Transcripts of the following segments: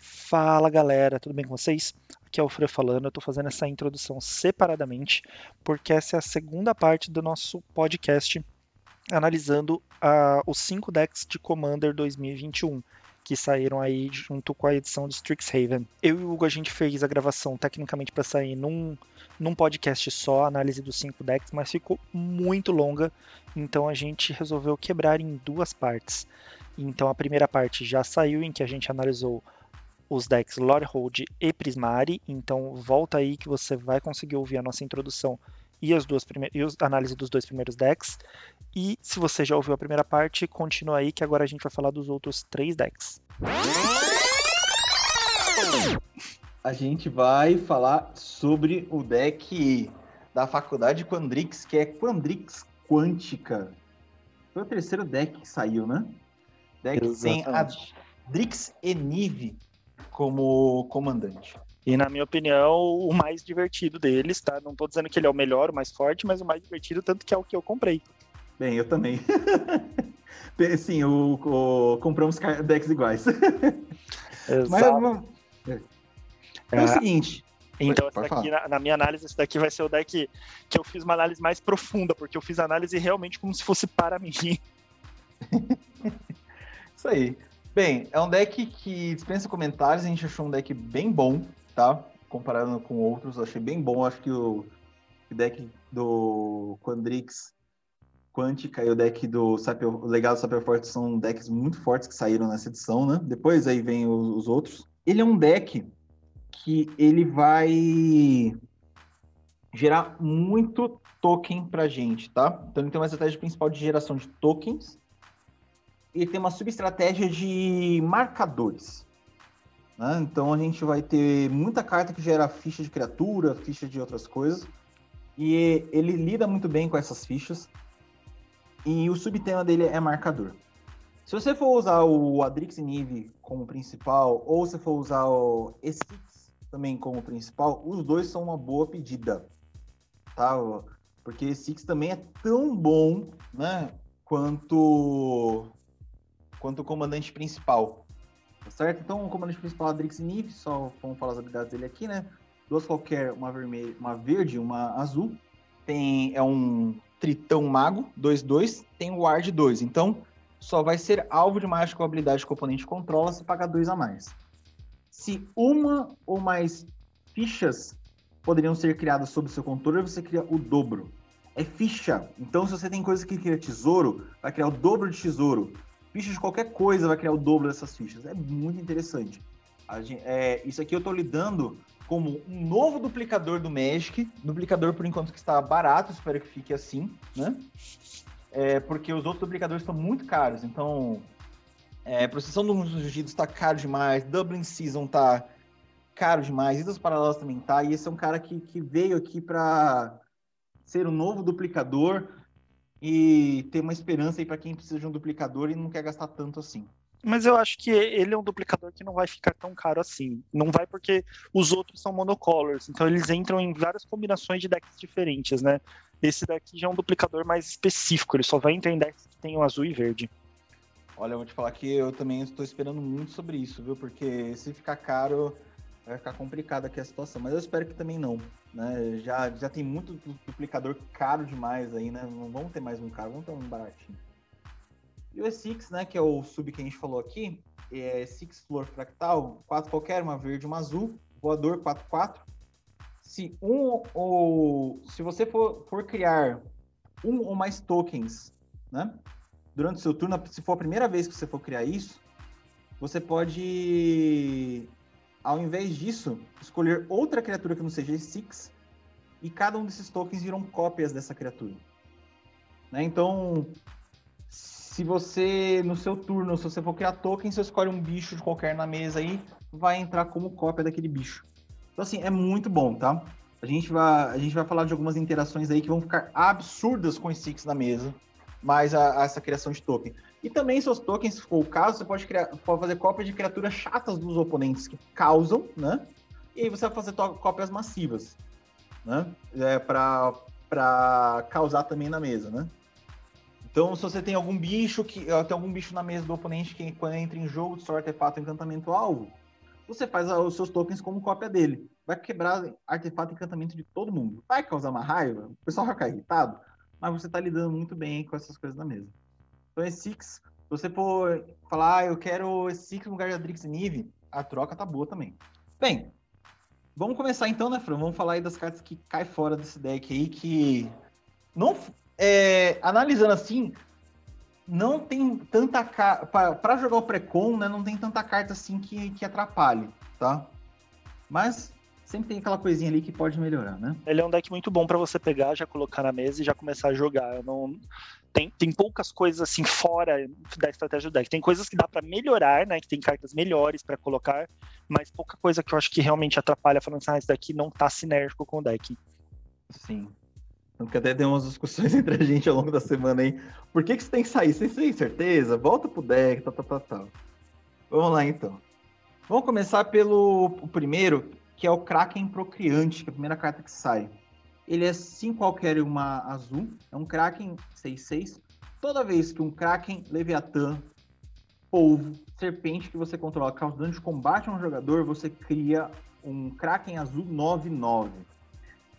Fala galera, tudo bem com vocês? Aqui é o Fre falando. Eu estou fazendo essa introdução separadamente porque essa é a segunda parte do nosso podcast analisando uh, os cinco decks de Commander 2021 que saíram aí junto com a edição de Strixhaven. Eu e o Hugo a gente fez a gravação tecnicamente para sair num, num podcast só, análise dos cinco decks, mas ficou muito longa, então a gente resolveu quebrar em duas partes. Então a primeira parte já saiu em que a gente analisou os decks Lorehold e Prismari, então volta aí que você vai conseguir ouvir a nossa introdução e as duas primeiras e a análise dos dois primeiros decks. E se você já ouviu a primeira parte, continua aí que agora a gente vai falar dos outros três decks. A gente vai falar sobre o deck da faculdade Quandrix, que é Quandrix Quântica. Foi o terceiro deck que saiu, né? Deck Exatamente. sem a Drix Enive como comandante. E na minha opinião, o mais divertido deles, tá? Não tô dizendo que ele é o melhor, o mais forte, mas o mais divertido, tanto que é o que eu comprei. Bem, eu também. Sim, o, o, compramos decks iguais. Exato. Mas, é. é o é. seguinte. Então, daqui, na, na, minha análise, esse daqui vai ser o deck que eu fiz uma análise mais profunda, porque eu fiz a análise realmente como se fosse para mim. Isso aí. Bem, é um deck que dispensa comentários, a gente achou um deck bem bom tá? Comparando com outros, achei bem bom. Acho que o, deck do Quandrix Quântica e o deck do Sapio, o legado do Sapio Forte são decks muito fortes que saíram nessa edição, né? Depois aí vem os, os outros. Ele é um deck que ele vai gerar muito token pra gente, tá? Então ele tem uma estratégia principal de geração de tokens e tem uma subestratégia de marcadores. Né? Então a gente vai ter muita carta que gera ficha de criatura, ficha de outras coisas. E ele lida muito bem com essas fichas. E o subtema dele é marcador. Se você for usar o Adrix Nive como principal, ou se for usar o Esix também como principal, os dois são uma boa pedida. Tá? Porque Esix também é tão bom né, quanto, quanto comandante principal. Tá certo? Então, o comandante principal é Adrix Nif, só vamos falar as habilidades dele aqui, né? Duas qualquer, uma vermelha, uma verde, uma azul. Tem é um Tritão Mago 2-2, tem o Ward 2. Então, só vai ser alvo de mágica com habilidade que o oponente controla se pagar dois a mais. Se uma ou mais fichas poderiam ser criadas sob seu controle, você cria o dobro. É ficha. Então, se você tem coisa que cria tesouro, vai criar o dobro de tesouro ficha de qualquer coisa vai criar o dobro dessas fichas. É muito interessante. Gente, é, isso aqui eu estou lidando como um novo duplicador do Magic, duplicador por enquanto que está barato, espero que fique assim, né? É, porque os outros duplicadores estão muito caros, então é, processão dos ungidos está caro demais, Dublin Season está caro demais, Idas Paralelas também tá, e esse é um cara que, que veio aqui para ser um novo duplicador, e ter uma esperança aí para quem precisa de um duplicador e não quer gastar tanto assim. Mas eu acho que ele é um duplicador que não vai ficar tão caro assim. Não vai porque os outros são monocolors, então eles entram em várias combinações de decks diferentes, né? Esse daqui já é um duplicador mais específico, ele só vai entrar em decks que tem o azul e verde. Olha, eu vou te falar que eu também estou esperando muito sobre isso, viu? Porque se ficar caro, vai ficar complicada aqui a situação, mas eu espero que também não. Né? Já, já tem muito duplicador caro demais aí, né? Não vamos ter mais um caro, vamos ter um baratinho. E o E6, né, que é o sub que a gente falou aqui, é Six Flor Fractal, 4 qualquer, uma verde, uma azul, voador 4-4. Se um ou se você for, for criar um ou mais tokens, né, durante o seu turno, se for a primeira vez que você for criar isso, você pode ao invés disso, escolher outra criatura que não seja Six e cada um desses tokens viram cópias dessa criatura. Né? Então, se você, no seu turno, se você for criar token, você escolhe um bicho de qualquer na mesa aí, vai entrar como cópia daquele bicho. Então, assim, é muito bom, tá? A gente vai, a gente vai falar de algumas interações aí que vão ficar absurdas com os Six na mesa, mais a, a essa criação de token. E também seus tokens, se for o caso, você pode, criar, pode fazer cópias de criaturas chatas dos oponentes que causam, né? E aí você vai fazer cópias massivas, né? É, para causar também na mesa, né? Então, se você tem algum bicho que tem algum bicho na mesa do oponente que quando entra em jogo, destrói artefato encantamento alvo, você faz os seus tokens como cópia dele. Vai quebrar artefato e encantamento de todo mundo. Vai causar uma raiva, o pessoal vai ficar irritado, mas você está lidando muito bem com essas coisas na mesa. Então, esse Six, você for falar, ah, eu quero Six no lugar de Adrix Nive, a troca tá boa também. Bem, vamos começar então, né, Fran? Vamos falar aí das cartas que cai fora desse deck aí, que não é, analisando assim, não tem tanta carta. Para jogar o Precon, né? Não tem tanta carta assim que, que atrapalhe, tá? Mas sempre tem aquela coisinha ali que pode melhorar, né? Ele é um deck muito bom para você pegar, já colocar na mesa e já começar a jogar. Não tem, tem poucas coisas assim fora da estratégia do deck. Tem coisas que dá para melhorar, né? Que tem cartas melhores para colocar, mas pouca coisa que eu acho que realmente atrapalha falando assim, ah, esse daqui não tá sinérgico com o deck. Sim. Tanto que até deu umas discussões entre a gente ao longo da semana aí. Por que, que você tem que sair? Você tem certeza? Volta pro deck, tal, tal, tal, tal. Vamos lá então. Vamos começar pelo o primeiro, que é o Kraken Procriante, que é a primeira carta que sai. Ele é sim qualquer uma azul, é um Kraken 6-6. Toda vez que um Kraken, Leviatã, Polvo, Serpente que você controla causa dano de combate a um jogador, você cria um Kraken azul 9-9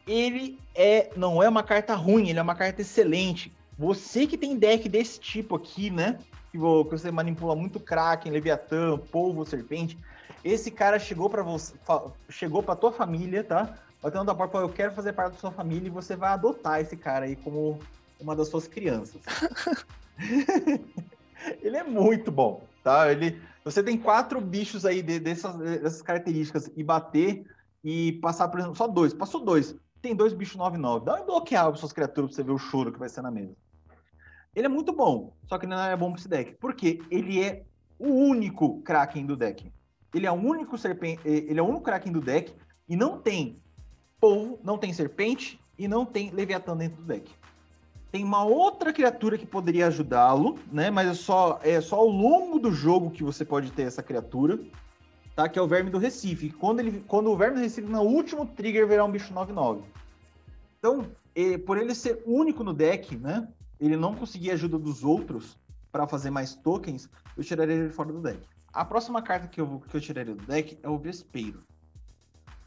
ele é não é uma carta ruim, ele é uma carta excelente. Você que tem deck desse tipo aqui, né? Que você manipula muito Kraken, Leviatã, Polvo, Serpente. Esse cara chegou para você, chegou para tua família, tá? Batendo na porta, eu quero fazer parte da sua família e você vai adotar esse cara aí como uma das suas crianças. ele é muito bom, tá? Ele, você tem quatro bichos aí de, dessas, dessas características e bater e passar, por exemplo, só dois. Passou dois tem dois bichos 9-9. Dá uma bloquear suas criaturas pra você ver o choro que vai ser na mesa. Ele é muito bom, só que não é bom pra esse deck. Porque ele é o único Kraken do deck. Ele é o único serpente. Ele é o único Kraken do deck e não tem polvo, não tem serpente e não tem Leviatã dentro do deck. Tem uma outra criatura que poderia ajudá-lo, né? Mas é só, é só ao longo do jogo que você pode ter essa criatura tá? Que é o Verme do Recife. Quando, ele, quando o Verme do Recife, no último trigger, virar um bicho 9-9. Então, por ele ser único no deck, né? Ele não conseguir ajuda dos outros para fazer mais tokens, eu tiraria ele fora do deck. A próxima carta que eu, que eu tiraria do deck é o Vespeiro.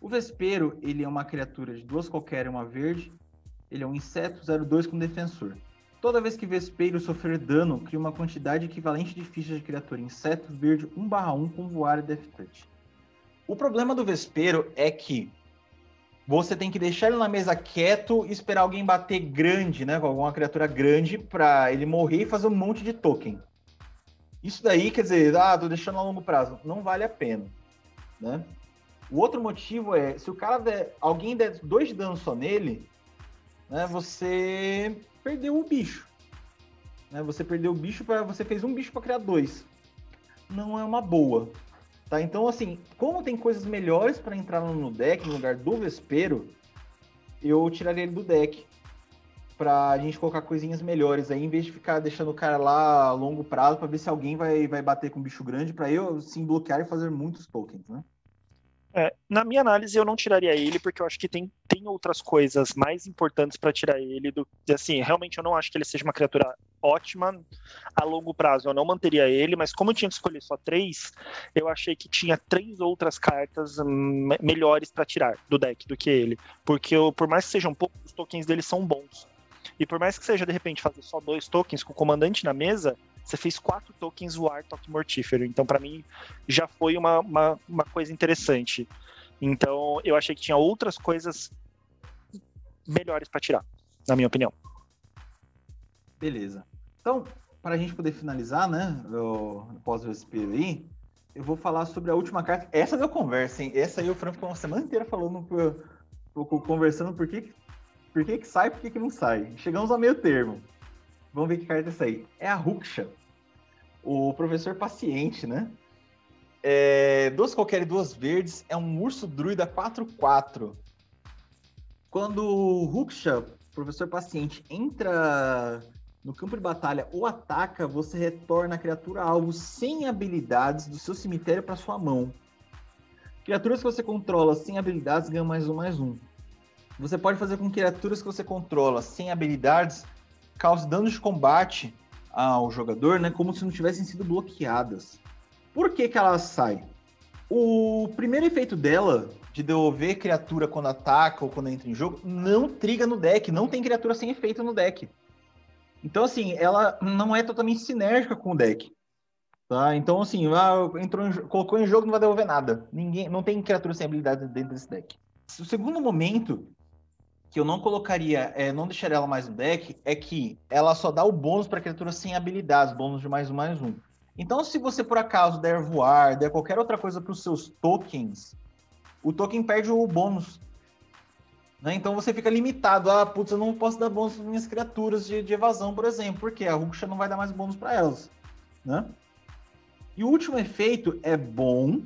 O Vespeiro, ele é uma criatura de duas qualquer, uma verde. Ele é um inseto 02 com defensor. Toda vez que Vespeiro sofrer dano, cria uma quantidade equivalente de fichas de criatura inseto verde 1/1 com voar e death touch. O problema do Vespeiro é que você tem que deixar ele na mesa quieto e esperar alguém bater grande, né? Com alguma criatura grande para ele morrer e fazer um monte de token. Isso daí, quer dizer, ah, tô deixando a longo prazo. Não vale a pena, né? O outro motivo é, se o cara der, alguém der dois de dano só nele, né, você perdeu o bicho. Né? Você perdeu o bicho para você fez um bicho para criar dois. Não é uma boa. Tá? Então, assim, como tem coisas melhores para entrar no deck, no lugar do Vespero, eu tiraria ele do deck. Pra gente colocar coisinhas melhores aí, em vez de ficar deixando o cara lá a longo prazo para ver se alguém vai, vai bater com um bicho grande, para eu sim bloquear e fazer muitos tokens, né? É, na minha análise, eu não tiraria ele, porque eu acho que tem, tem outras coisas mais importantes para tirar ele. Do, assim, realmente eu não acho que ele seja uma criatura ótima a longo prazo. Eu não manteria ele, mas como eu tinha que escolher só três, eu achei que tinha três outras cartas hum, melhores para tirar do deck do que ele. Porque eu, por mais que sejam poucos, os tokens dele são bons. E por mais que seja, de repente, fazer só dois tokens com o comandante na mesa, você fez quatro tokens voar toque mortífero. Então, para mim, já foi uma, uma, uma, coisa interessante. Então, eu achei que tinha outras coisas melhores para tirar, na minha opinião. Beleza. Então, para a gente poder finalizar, né, o pós-vespero aí, eu vou falar sobre a última carta. Essa deu conversa, hein? Essa aí o Fran ficou uma semana inteira falando, conversando por que, por que, que sai por que, que não sai. Chegamos ao meio termo. Vamos ver que carta é essa aí. É a Ruksha. O professor paciente, né? É, duas qualquer e duas verdes. É um urso druida 4-4. Quando o Ruksha, professor paciente, entra no campo de batalha ou ataca, você retorna a criatura alvo sem habilidades do seu cemitério para sua mão. Criaturas que você controla sem habilidades ganham mais um, mais um. Você pode fazer com criaturas que você controla sem habilidades cause danos de combate ao jogador, né, como se não tivessem sido bloqueadas. Por que, que ela sai? O primeiro efeito dela, de devolver criatura quando ataca ou quando entra em jogo, não triga no deck. Não tem criatura sem efeito no deck. Então, assim, ela não é totalmente sinérgica com o deck. Tá? Então, assim, ah, entrou em, colocou em jogo não vai devolver nada. Ninguém, não tem criatura sem habilidade dentro desse deck. O segundo momento que eu não colocaria, é, não deixaria ela mais no deck, é que ela só dá o bônus para criaturas sem habilidades, bônus de mais um, mais um. Então, se você por acaso der voar, der qualquer outra coisa para os seus tokens, o token perde o bônus. Né? Então você fica limitado. Ah, putz, eu não posso dar bônus para minhas criaturas de, de, evasão, por exemplo, porque a Ruxa não vai dar mais bônus para elas. Né? E o último efeito é bom,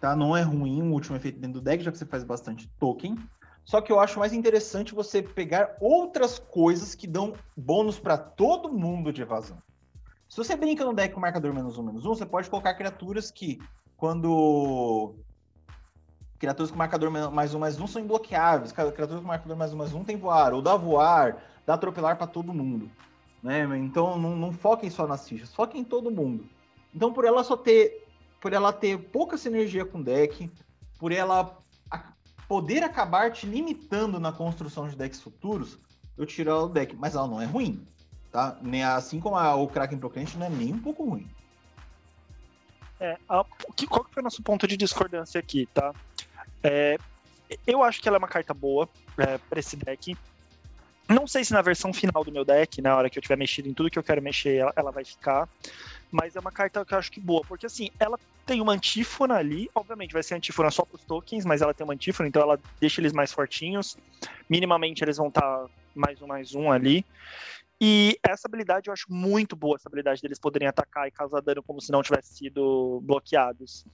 tá? Não é ruim o último efeito dentro do deck, já que você faz bastante token. Só que eu acho mais interessante você pegar outras coisas que dão bônus para todo mundo de evasão. Se você brinca no deck com marcador menos um, menos um, você pode colocar criaturas que, quando. Criaturas com marcador mais um, mais um são imbloqueáveis. Criaturas com marcador mais um, mais um tem voar. Ou dá voar, dá atropelar para todo mundo. Né? Então não, não foquem só nas fichas, foquem em todo mundo. Então, por ela só ter. Por ela ter pouca sinergia com o deck, por ela poder acabar te limitando na construção de decks futuros, eu tiro ela do deck. Mas ela não é ruim tá? Nem assim como a, o Kraken Proclante não é nem um pouco ruim. É, a, que, qual que foi o nosso ponto de discordância aqui, tá? É, eu acho que ela é uma carta boa é, para esse deck. Não sei se na versão final do meu deck, na hora que eu tiver mexido em tudo que eu quero mexer, ela, ela vai ficar. Mas é uma carta que eu acho que boa, porque assim, ela tem uma antífona ali, obviamente vai ser antífona só para os tokens, mas ela tem uma antífona, então ela deixa eles mais fortinhos. Minimamente eles vão estar tá mais um, mais um ali. E essa habilidade eu acho muito boa, essa habilidade deles poderem atacar e causar dano como se não tivessem sido bloqueados.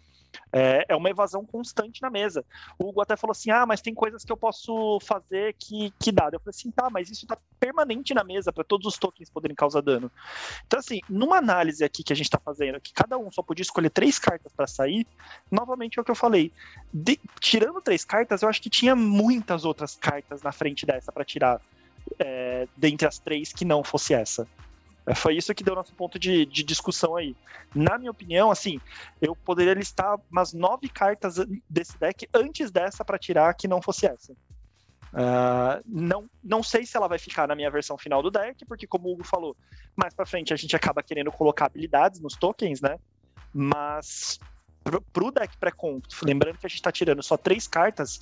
É, é, uma evasão constante na mesa. O Hugo até falou assim: ah, mas tem coisas que eu posso fazer que, que dá. Eu falei assim: tá, mas isso tá permanente na mesa para todos os tokens poderem causar dano. Então, assim, numa análise aqui que a gente tá fazendo, que cada um só podia escolher três cartas para sair, novamente é o que eu falei. De, tirando três cartas, eu acho que tinha muitas outras cartas na frente dessa para tirar é, dentre as três que não fosse essa. É, foi isso que deu nosso ponto de, de, discussão aí. Na minha opinião, assim, eu poderia listar umas nove cartas desse deck antes dessa para tirar que não fosse essa. Uh, não, não sei se ela vai ficar na minha versão final do deck, porque como o Hugo falou, mais para frente a gente acaba querendo colocar habilidades nos tokens, né? Mas pro, pro deck pré-comp, lembrando que a gente está tirando só três cartas,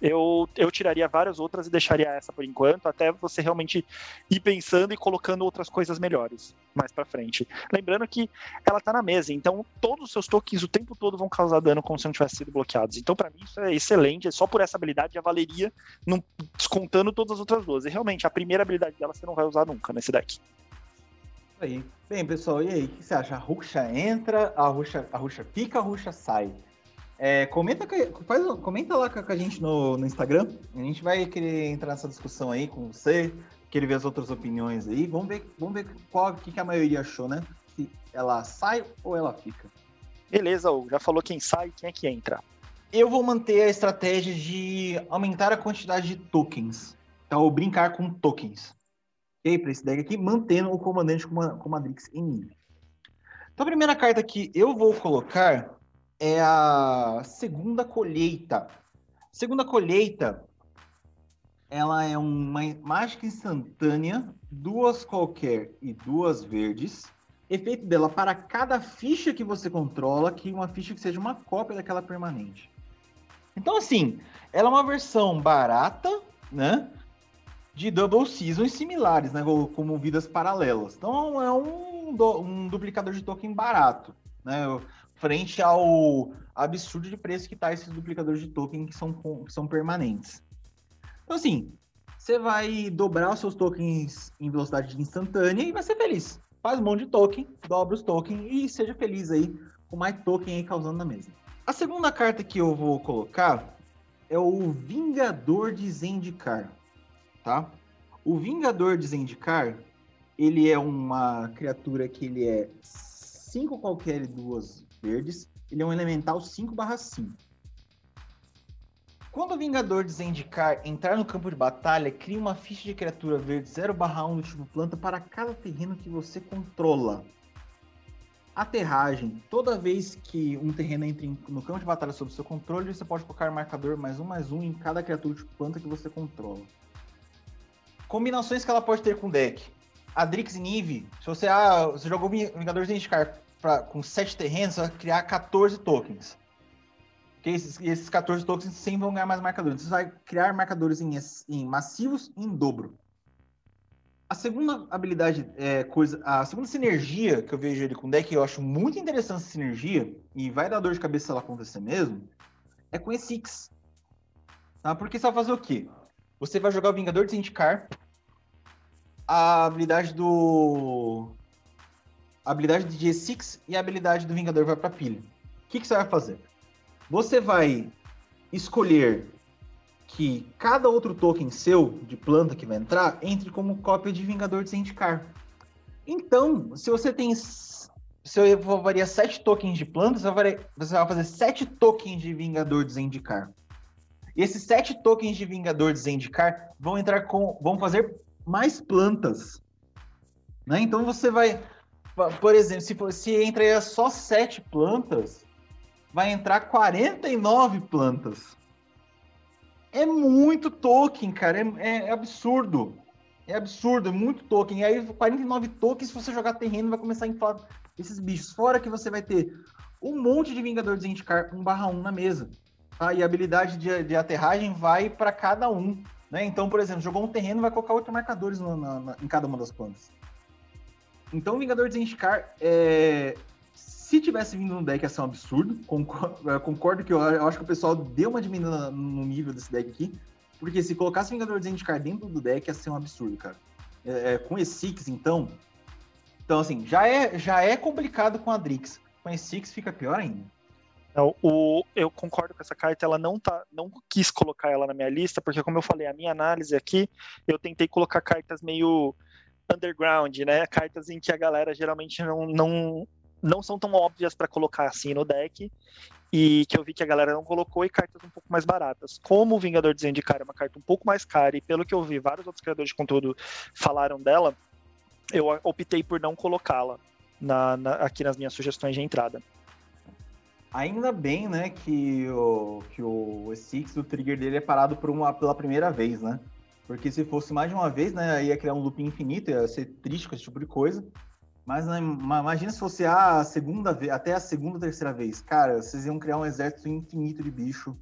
eu, eu tiraria várias outras e deixaria essa por enquanto, até você realmente ir pensando e colocando outras coisas melhores mais para frente. Lembrando que ela tá na mesa, então todos os seus tokens o tempo todo vão causar dano como se não tivessem sido bloqueados. Então, para mim, isso é excelente. Só por essa habilidade já valeria, não, descontando todas as outras duas. E realmente, a primeira habilidade dela você não vai usar nunca nesse deck. Aí. Bem, pessoal, e aí? O que você acha? A Ruxa entra, a Ruxa, a Ruxa fica, a Ruxa sai. É, comenta, faz, comenta lá com a gente no, no, Instagram. A gente vai querer entrar nessa discussão aí com você, querer ver as outras opiniões aí. Vamos ver, vamos ver qual que, que a maioria achou, né? Se ela sai ou ela fica. Beleza, Hugo. Já falou quem sai, quem é que entra. Eu vou manter a estratégia de aumentar a quantidade de tokens. Ou brincar com tokens. Ok? Para esse deck aqui, mantendo o comandante com a Madrix em mim. Então a primeira carta que eu vou colocar é a segunda colheita. Segunda colheita, ela é uma mágica instantânea, duas qualquer e duas verdes. Efeito dela para cada ficha que você controla, que uma ficha que seja uma cópia daquela permanente. Então, assim, ela é uma versão barata, né? De Double Seasons similares, né? Como vidas paralelas. Então, é um, um duplicador de token barato, né? Frente ao absurdo de preço que está esses duplicadores de token que são, que são permanentes. Então, assim, você vai dobrar os seus tokens em velocidade instantânea e vai ser feliz. Faz um monte de token, dobra os tokens e seja feliz aí com mais token aí causando na mesa. A segunda carta que eu vou colocar é o Vingador de Zendikar, tá? O Vingador de Zendikar, ele é uma criatura que ele é 5 qualquer duas verdes. Ele é um elemental 5/5. Quando o Vingador de Zendikar entrar no campo de batalha, crie uma ficha de criatura verde 0/1 do tipo planta para cada terreno que você controla. Aterragem. Toda vez que um terreno entra no campo de batalha sob seu controle, você pode colocar marcador mais um mais um em cada criatura de planta que você controla. Combinações que ela pode ter com o deck. A Drix Nive, se você, ah, você jogou Vingadores de Indicar com 7 terrenos, vai criar 14 tokens. Que esses, esses 14 tokens sempre vão ganhar mais marcadores. Você vai criar marcadores em, em massivos e em dobro. A segunda habilidade, é, coisa, a segunda sinergia que eu vejo ele com o deck, eu acho muito interessante essa sinergia, e vai dar dor de cabeça se ela acontecer mesmo, é com esse X. Tá? Porque você vai fazer o quê? Você vai jogar o Vingador de Zendikar, a habilidade do. A habilidade de G6 e a habilidade do Vingador vai pra pilha. O que, que você vai fazer? Você vai escolher que cada outro token seu de planta que vai entrar entre como cópia de Vingador de Zendikar. Então, se você tem. Se eu varia 7 tokens de planta, você vai, você vai fazer 7 tokens de Vingador de Zendikar. E esses 7 tokens de Vingador de Zendikar vão entrar com. vão fazer mais plantas. Né? Então você vai. Por exemplo, se, se entra só 7 plantas, vai entrar 49 plantas. É muito token, cara. É, é, absurdo. É absurdo, é muito token. E aí, 49 tokens, se você jogar terreno, vai começar a inflar esses bichos. Fora que você vai ter um monte de Vingador Zendikar 1/1 na mesa. Tá? E a habilidade de, de aterragem vai para cada um. Né? Então, por exemplo, jogou um terreno, vai colocar oito marcadores no, na, na, em cada uma das plantas. Então, Vingador Zendikar é, se tivesse vindo no deck, ia ser um absurdo. Concordo, concordo que eu, eu, acho que o pessoal deu uma diminuída no nível desse deck aqui. Porque se colocasse Vingador Zendikar dentro do deck, ia ser um absurdo, cara. É, é, com esse Six, então. Então, assim, já é, já é complicado com a Drix. Com esse Six fica pior ainda. Não, o, eu concordo com essa carta, ela não tá, não quis colocar ela na minha lista, porque como eu falei, a minha análise aqui, eu tentei colocar cartas meio underground, né? Cartas em que a galera geralmente não, não, não são tão óbvias para colocar assim no deck e que eu vi que a galera não colocou e cartas um pouco mais baratas. Como o Vingador de Zendikar é uma carta um pouco mais cara e pelo que eu vi vários outros criadores de conteúdo falaram dela, eu optei por não colocá-la na, na, aqui nas minhas sugestões de entrada. Ainda bem, né, que o, que o Six, o trigger dele é parado por uma, pela primeira vez, né? Porque se fosse mais de uma vez, né, ia criar um loop infinito, ia ser triste com esse tipo de coisa. Mas né, imagina se fosse a segunda vez, até a segunda, terceira vez. Cara, vocês iam criar um exército infinito de bicho.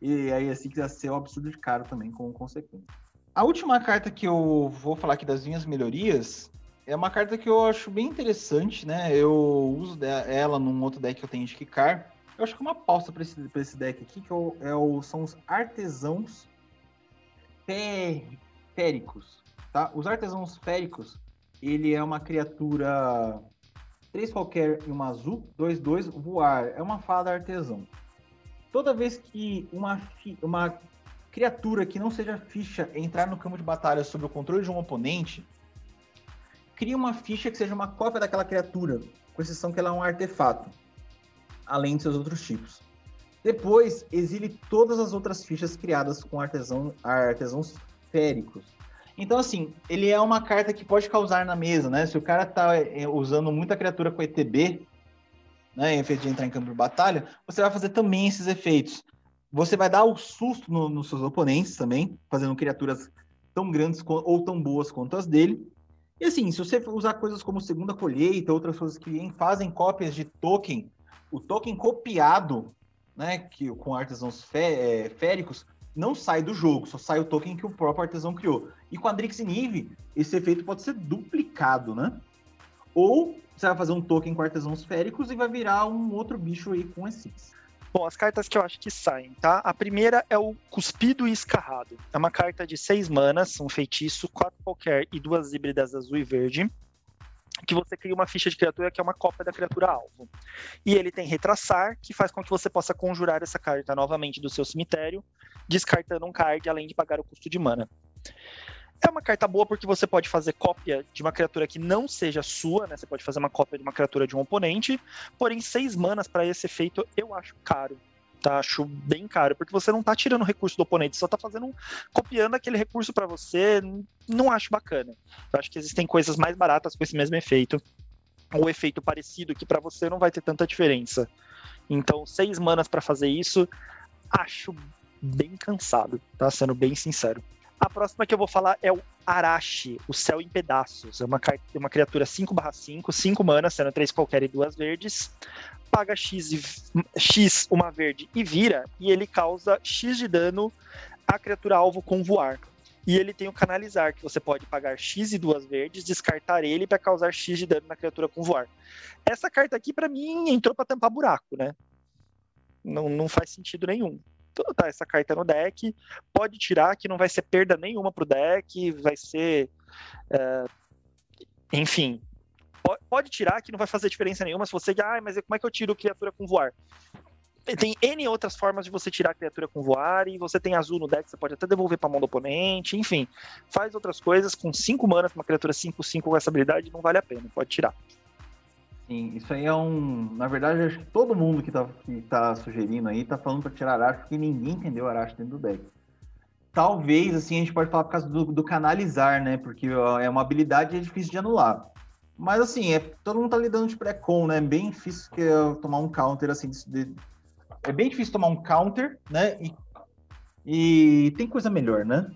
E aí assim que ia ser um absurdo de caro também, com consequência. A última carta que eu vou falar aqui das minhas melhorias é uma carta que eu acho bem interessante, né? Eu uso ela num outro deck que eu tenho de Kikar. Eu acho que é uma pausa para esse, esse deck aqui, que é o, são os artesãos féricos, tá? Os artesãos féricos, ele é uma criatura 3 qualquer e uma azul, 2-2, voar. É uma fada artesão. Toda vez que uma, uma criatura que não seja ficha entrar no campo de batalha sob o controle de um oponente, cria uma ficha que seja uma cópia daquela criatura, com exceção que ela é um artefato, além de seus outros tipos. Depois, exile todas as outras fichas criadas com artesão, artesãos féricos. Então, assim, ele é uma carta que pode causar na mesa, né? Se o cara tá é, usando muita criatura com ETB, né, em vez de entrar em campo de batalha, você vai fazer também esses efeitos. Você vai dar o susto no, nos seus oponentes também, fazendo criaturas tão grandes ou tão boas quanto as dele. E assim, se você usar coisas como segunda colheita, outras coisas que fazem cópias de token, o token copiado, né, que com artesãos fé, é, féricos, não sai do jogo, só sai o token que o próprio artesão criou. E com a Drix Nive, esse efeito pode ser duplicado, né? Ou você vai fazer um token com artesãos féricos e vai virar um outro bicho aí com esses. Bom, as cartas que eu acho que saem, tá? A primeira é o Cuspido e Escarrado. É uma carta de seis manas, um feitiço, quatro qualquer e duas híbridas azul e verde que você cria uma ficha de criatura que é uma cópia da criatura alvo. E ele tem retraçar, que faz com que você possa conjurar essa carta novamente do seu cemitério, descartando um card além de pagar o custo de mana. É uma carta boa porque você pode fazer cópia de uma criatura que não seja sua, né? Você pode fazer uma cópia de uma criatura de um oponente, porém seis manas para esse efeito eu acho caro tá? Acho bem caro, porque você não tá tirando recurso do oponente, só tá fazendo copiando aquele recurso para você, não acho bacana. Eu acho que existem coisas mais baratas com esse mesmo efeito. ou efeito parecido que para você não vai ter tanta diferença. Então, seis manas para fazer isso, acho bem cansado, tá? Sendo bem sincero. A próxima que eu vou falar é o Arashi, o Céu em Pedaços. É uma, uma criatura 5/5, 5 manas, sendo 3 qualquer e 2 verdes. Paga X, e, X uma verde e vira, e ele causa X de dano à criatura alvo com voar. E ele tem o canalizar, que você pode pagar X e duas verdes, descartar ele para causar X de dano na criatura com voar. Essa carta aqui, para mim, entrou para tampar buraco, né? Não, não faz sentido nenhum. Então, tá essa carta no deck, pode tirar, que não vai ser perda nenhuma pro deck, vai ser. É, enfim, pode tirar que não vai fazer diferença nenhuma se você. Ah, mas como é que eu tiro criatura com voar? tem N outras formas de você tirar criatura com voar, e você tem azul no deck, você pode até devolver pra mão do oponente, enfim. Faz outras coisas, com 5 manas, uma criatura 5-5 com essa habilidade, não vale a pena, pode tirar. Sim, isso aí é um. Na verdade, acho que todo mundo que tá, que tá sugerindo aí tá falando pra tirar Arashi, porque ninguém entendeu Arashi dentro do deck. Talvez, assim, a gente pode falar por causa do, do canalizar, né? Porque é uma habilidade é difícil de anular. Mas assim, é, todo mundo tá lidando de pré-com, né? É bem difícil que, tomar um counter assim de, é bem difícil tomar um counter, né? E, e tem coisa melhor, né?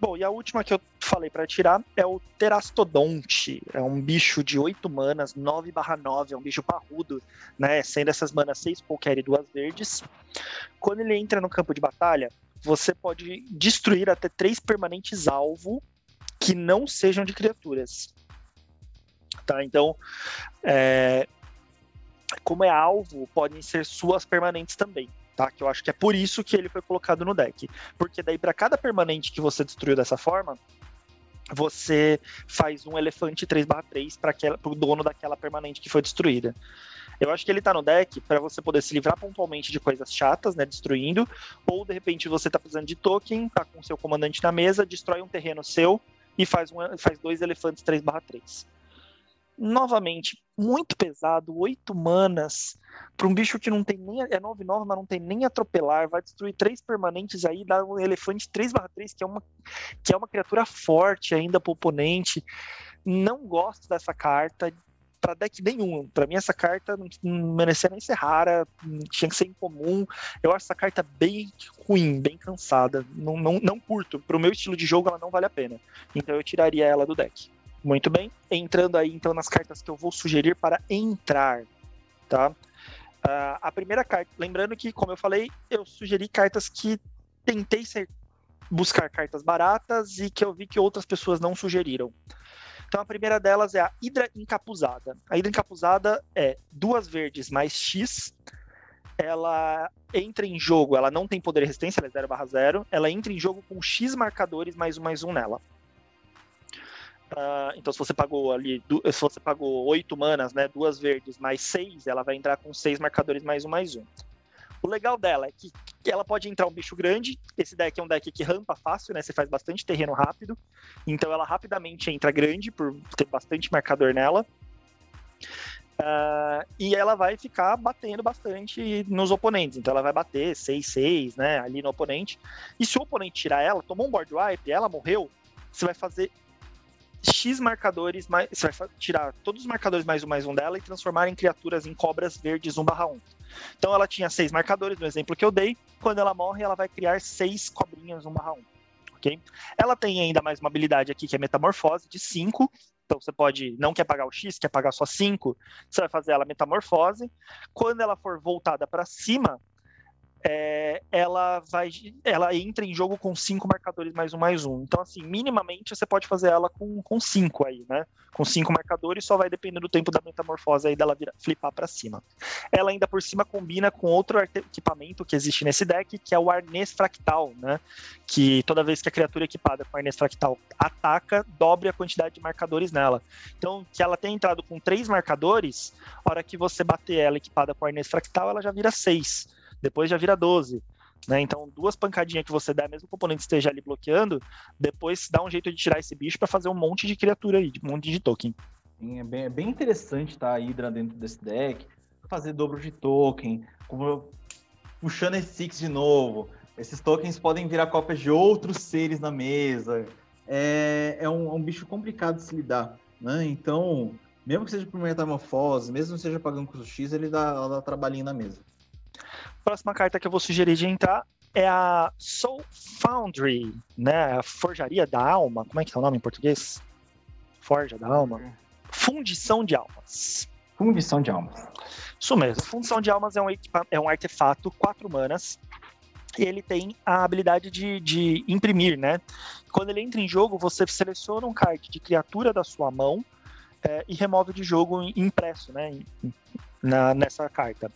Bom, e a última que eu falei para tirar é o Terastodonte. É um bicho de 8 manas, 9 barra 9, é um bicho parrudo, né? Sendo essas manas 6 qualquer e duas verdes. Quando ele entra no campo de batalha, você pode destruir até três permanentes alvo que não sejam de criaturas. Tá? Então, é, como é alvo, podem ser suas permanentes também. Tá? Que eu acho que é por isso que ele foi colocado no deck. Porque daí, para cada permanente que você destruiu dessa forma, você faz um elefante 3/3 para o dono daquela permanente que foi destruída. Eu acho que ele tá no deck para você poder se livrar pontualmente de coisas chatas, né, destruindo, ou de repente você tá precisando de token, tá com seu comandante na mesa, destrói um terreno seu e faz, um, faz dois elefantes 3/3 novamente, muito pesado, 8 manas, para um bicho que não tem nem. É 9-9, mas não tem nem atropelar, vai destruir três permanentes aí, dá um elefante 3/3, que é uma, que é uma criatura forte ainda pro oponente. Não gosto dessa carta. Para deck nenhum. Para mim, essa carta não merecia nem ser rara, tinha que ser incomum. Eu acho essa carta bem ruim, bem cansada. Não, não, não curto. Pro meu estilo de jogo, ela não vale a pena. Então eu tiraria ela do deck. Muito bem. Entrando aí então nas cartas que eu vou sugerir para entrar, tá? Uh, a primeira carta, lembrando que, como eu falei, eu sugeri cartas que tentei ser, buscar cartas baratas e que eu vi que outras pessoas não sugeriram. Então a primeira delas é a Hidra Encapuzada. A Hidra Encapuzada é duas verdes mais X. Ela entra em jogo, ela não tem poder e resistência, ela é 0 0. Ela entra em jogo com X marcadores mais um mais um nela. Uh, então, se você pagou ali, se você pagou oito manas, né, duas verdes mais seis, ela vai entrar com seis marcadores mais um mais um. O legal dela é que ela pode entrar um bicho grande. Esse deck é um deck que rampa fácil, né? Você faz bastante terreno rápido. Então ela rapidamente entra grande por ter bastante marcador nela. Uh, e ela vai ficar batendo bastante nos oponentes. Então ela vai bater 6-6, né? Ali no oponente. E se o oponente tirar ela, tomou um board wipe, ela morreu, você vai fazer X marcadores, mais, você vai tirar todos os marcadores mais um mais um dela e transformar em criaturas em cobras verdes 1/1. Então ela tinha seis marcadores, no exemplo que eu dei. Quando ela morre, ela vai criar seis cobrinhas 1/1. Ok? Ela tem ainda mais uma habilidade aqui que é metamorfose de 5. Então você pode, não quer pagar o X, quer pagar só 5, você vai fazer ela metamorfose. Quando ela for voltada para cima, é, ela vai ela entra em jogo com cinco marcadores mais um mais um. Então, assim, minimamente você pode fazer ela com, com cinco aí, né? Com cinco marcadores, só vai depender do tempo da metamorfose aí dela virar, flipar para cima. Ela ainda por cima combina com outro equipamento que existe nesse deck, que é o arnês fractal, né? Que toda vez que a criatura equipada com arnês fractal ataca, dobre a quantidade de marcadores nela. Então, que ela tenha entrado com três marcadores, a hora que você bater ela equipada com arnês fractal, ela já vira seis depois já vira 12. Né? Então, duas pancadinhas que você der, mesmo o oponente esteja ali bloqueando, depois dá um jeito de tirar esse bicho para fazer um monte de criatura aí, um monte de token. É bem, é bem interessante tá, a Hydra dentro desse deck, fazer dobro de token, como, puxando esse Six de novo. Esses tokens podem virar cópias de outros seres na mesa. É, é um, é um bicho complicado de se lidar. Né? Então, Mesmo que seja por metamorfose, mesmo que seja pagando custo X, ele dá, dá trabalhinho na mesa. Próxima carta que eu vou sugerir de entrar é a Soul Foundry, né? A Forjaria da Alma. Como é que é o nome em português? Forja da Alma. Fundição de Almas. Fundição de Almas. Isso mesmo. Fundição de Almas é um, é um artefato, quatro manas. E ele tem a habilidade de, de imprimir, né? Quando ele entra em jogo, você seleciona um card de criatura da sua mão é, e remove de jogo impresso, né? Na, nessa carta.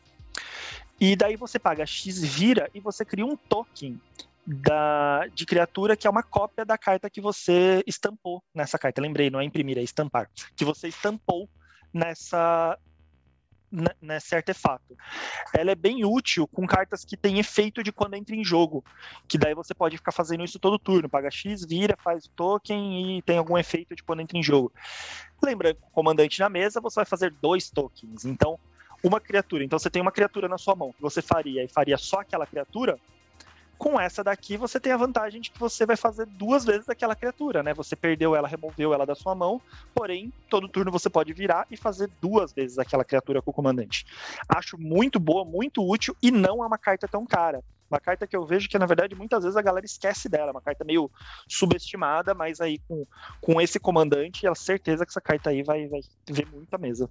E daí você paga X vira e você cria um token da, de criatura que é uma cópia da carta que você estampou nessa carta. Lembrei, não é imprimir, é estampar. Que você estampou nessa nesse artefato. Ela é bem útil com cartas que têm efeito de quando entra em jogo, que daí você pode ficar fazendo isso todo turno, paga X, vira, faz o token e tem algum efeito de quando entra em jogo. Lembrando, comandante na mesa, você vai fazer dois tokens, então uma criatura. Então você tem uma criatura na sua mão que você faria e faria só aquela criatura. Com essa daqui, você tem a vantagem de que você vai fazer duas vezes aquela criatura, né? Você perdeu ela, removeu ela da sua mão, porém, todo turno você pode virar e fazer duas vezes aquela criatura com o comandante. Acho muito boa, muito útil e não é uma carta tão cara. Uma carta que eu vejo que, na verdade, muitas vezes a galera esquece dela. Uma carta meio subestimada, mas aí com, com esse comandante, é certeza que essa carta aí vai, vai ver muita mesa.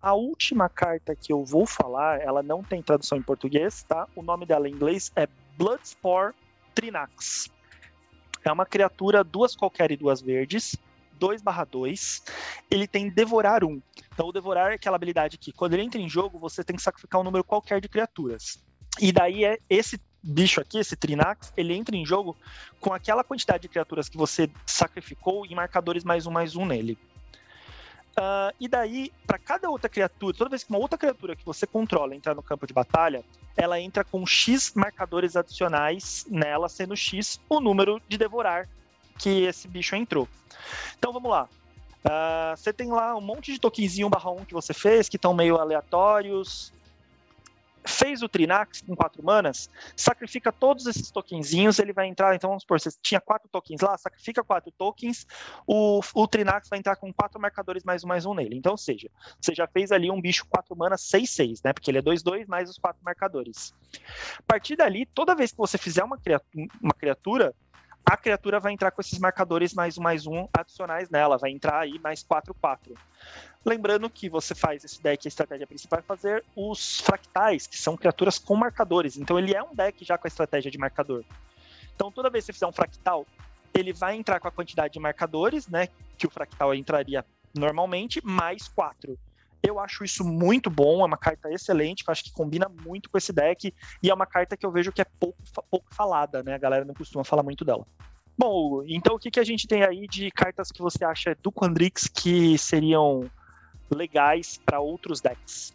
A última carta que eu vou falar, ela não tem tradução em português, tá? O nome dela em inglês é Bloodspore Trinax. É uma criatura duas qualquer e duas verdes, 2 2. Ele tem Devorar 1. Então, o Devorar é aquela habilidade que, quando ele entra em jogo, você tem que sacrificar um número qualquer de criaturas. E daí é esse bicho aqui, esse Trinax, ele entra em jogo com aquela quantidade de criaturas que você sacrificou e marcadores mais um mais um nele. Uh, e daí, para cada outra criatura, toda vez que uma outra criatura que você controla entrar no campo de batalha, ela entra com X marcadores adicionais nela, sendo X o número de devorar que esse bicho entrou. Então vamos lá. Uh, você tem lá um monte de tokenzinho barra 1 que você fez, que estão meio aleatórios fez o Trinax com quatro manas, sacrifica todos esses tokenzinhos, ele vai entrar, então vamos supor, você tinha quatro tokens lá, sacrifica quatro tokens, o, o Trinax vai entrar com quatro marcadores mais um mais um nele. Então, ou seja, você já fez ali um bicho quatro manas 6-6, né? Porque ele é 2-2 mais os quatro marcadores. A partir dali, toda vez que você fizer uma criatura, uma criatura a criatura vai entrar com esses marcadores mais um mais um adicionais nela, vai entrar aí mais 4, 4. Lembrando que você faz esse deck, a estratégia principal é fazer os fractais, que são criaturas com marcadores. Então ele é um deck já com a estratégia de marcador. Então toda vez que você fizer um fractal, ele vai entrar com a quantidade de marcadores, né? Que o fractal entraria normalmente, mais 4. Eu acho isso muito bom, é uma carta excelente, que eu acho que combina muito com esse deck, e é uma carta que eu vejo que é pouco, pouco falada, né? A galera não costuma falar muito dela. Bom, então o que, que a gente tem aí de cartas que você acha do Quandrix que seriam legais para outros decks?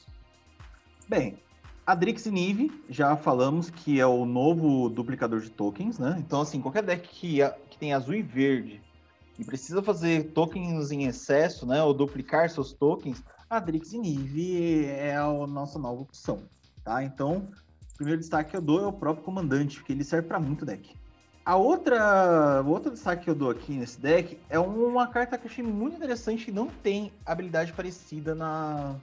Bem, a Drix Nive, já falamos que é o novo duplicador de tokens, né? Então, assim, qualquer deck que, que tem azul e verde e precisa fazer tokens em excesso, né? Ou duplicar seus tokens, a Drix Nive é a nossa nova opção, tá? Então, o primeiro destaque que eu dou é o próprio comandante, porque ele serve para muito deck. A outra, o outro destaque que eu dou aqui nesse deck é uma carta que eu achei muito interessante e não tem habilidade parecida na,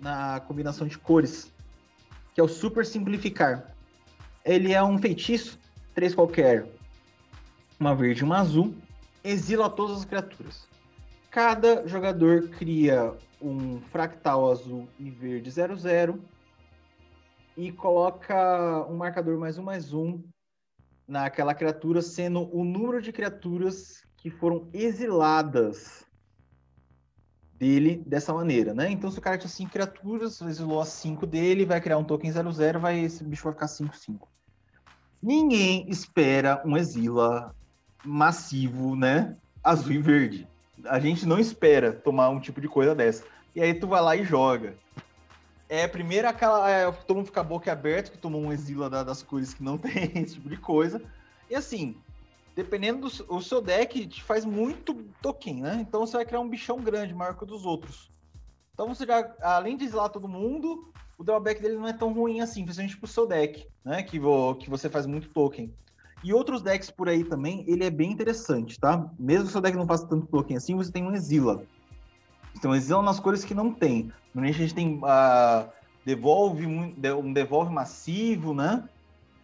na combinação de cores, que é o Super Simplificar. Ele é um feitiço, três qualquer, uma verde e uma azul, exila todas as criaturas. Cada jogador cria um fractal azul e verde 00 e coloca um marcador mais um mais um naquela criatura, sendo o número de criaturas que foram exiladas dele dessa maneira, né? Então, se o cara tinha cinco criaturas, exilou as cinco dele, vai criar um token 00, vai, esse bicho vai ficar 5-5. Ninguém espera um exila massivo, né? Azul e verde. A gente não espera tomar um tipo de coisa dessa. E aí tu vai lá e joga. É, primeiro aquela. É, todo mundo fica boca aberta, que tomou um exílio das cores que não tem esse tipo de coisa. E assim, dependendo do o seu deck, te faz muito token, né? Então você vai criar um bichão grande, maior que o dos outros. Então você já, além de exilar todo mundo, o drawback dele não é tão ruim assim, principalmente pro seu deck, né? Que, que você faz muito token. E outros decks por aí também, ele é bem interessante, tá? Mesmo que o seu deck não faça tanto token assim, você tem um exila. Então, exilam nas cores que não tem. Normalmente a gente tem uh, devolve um devolve massivo, né?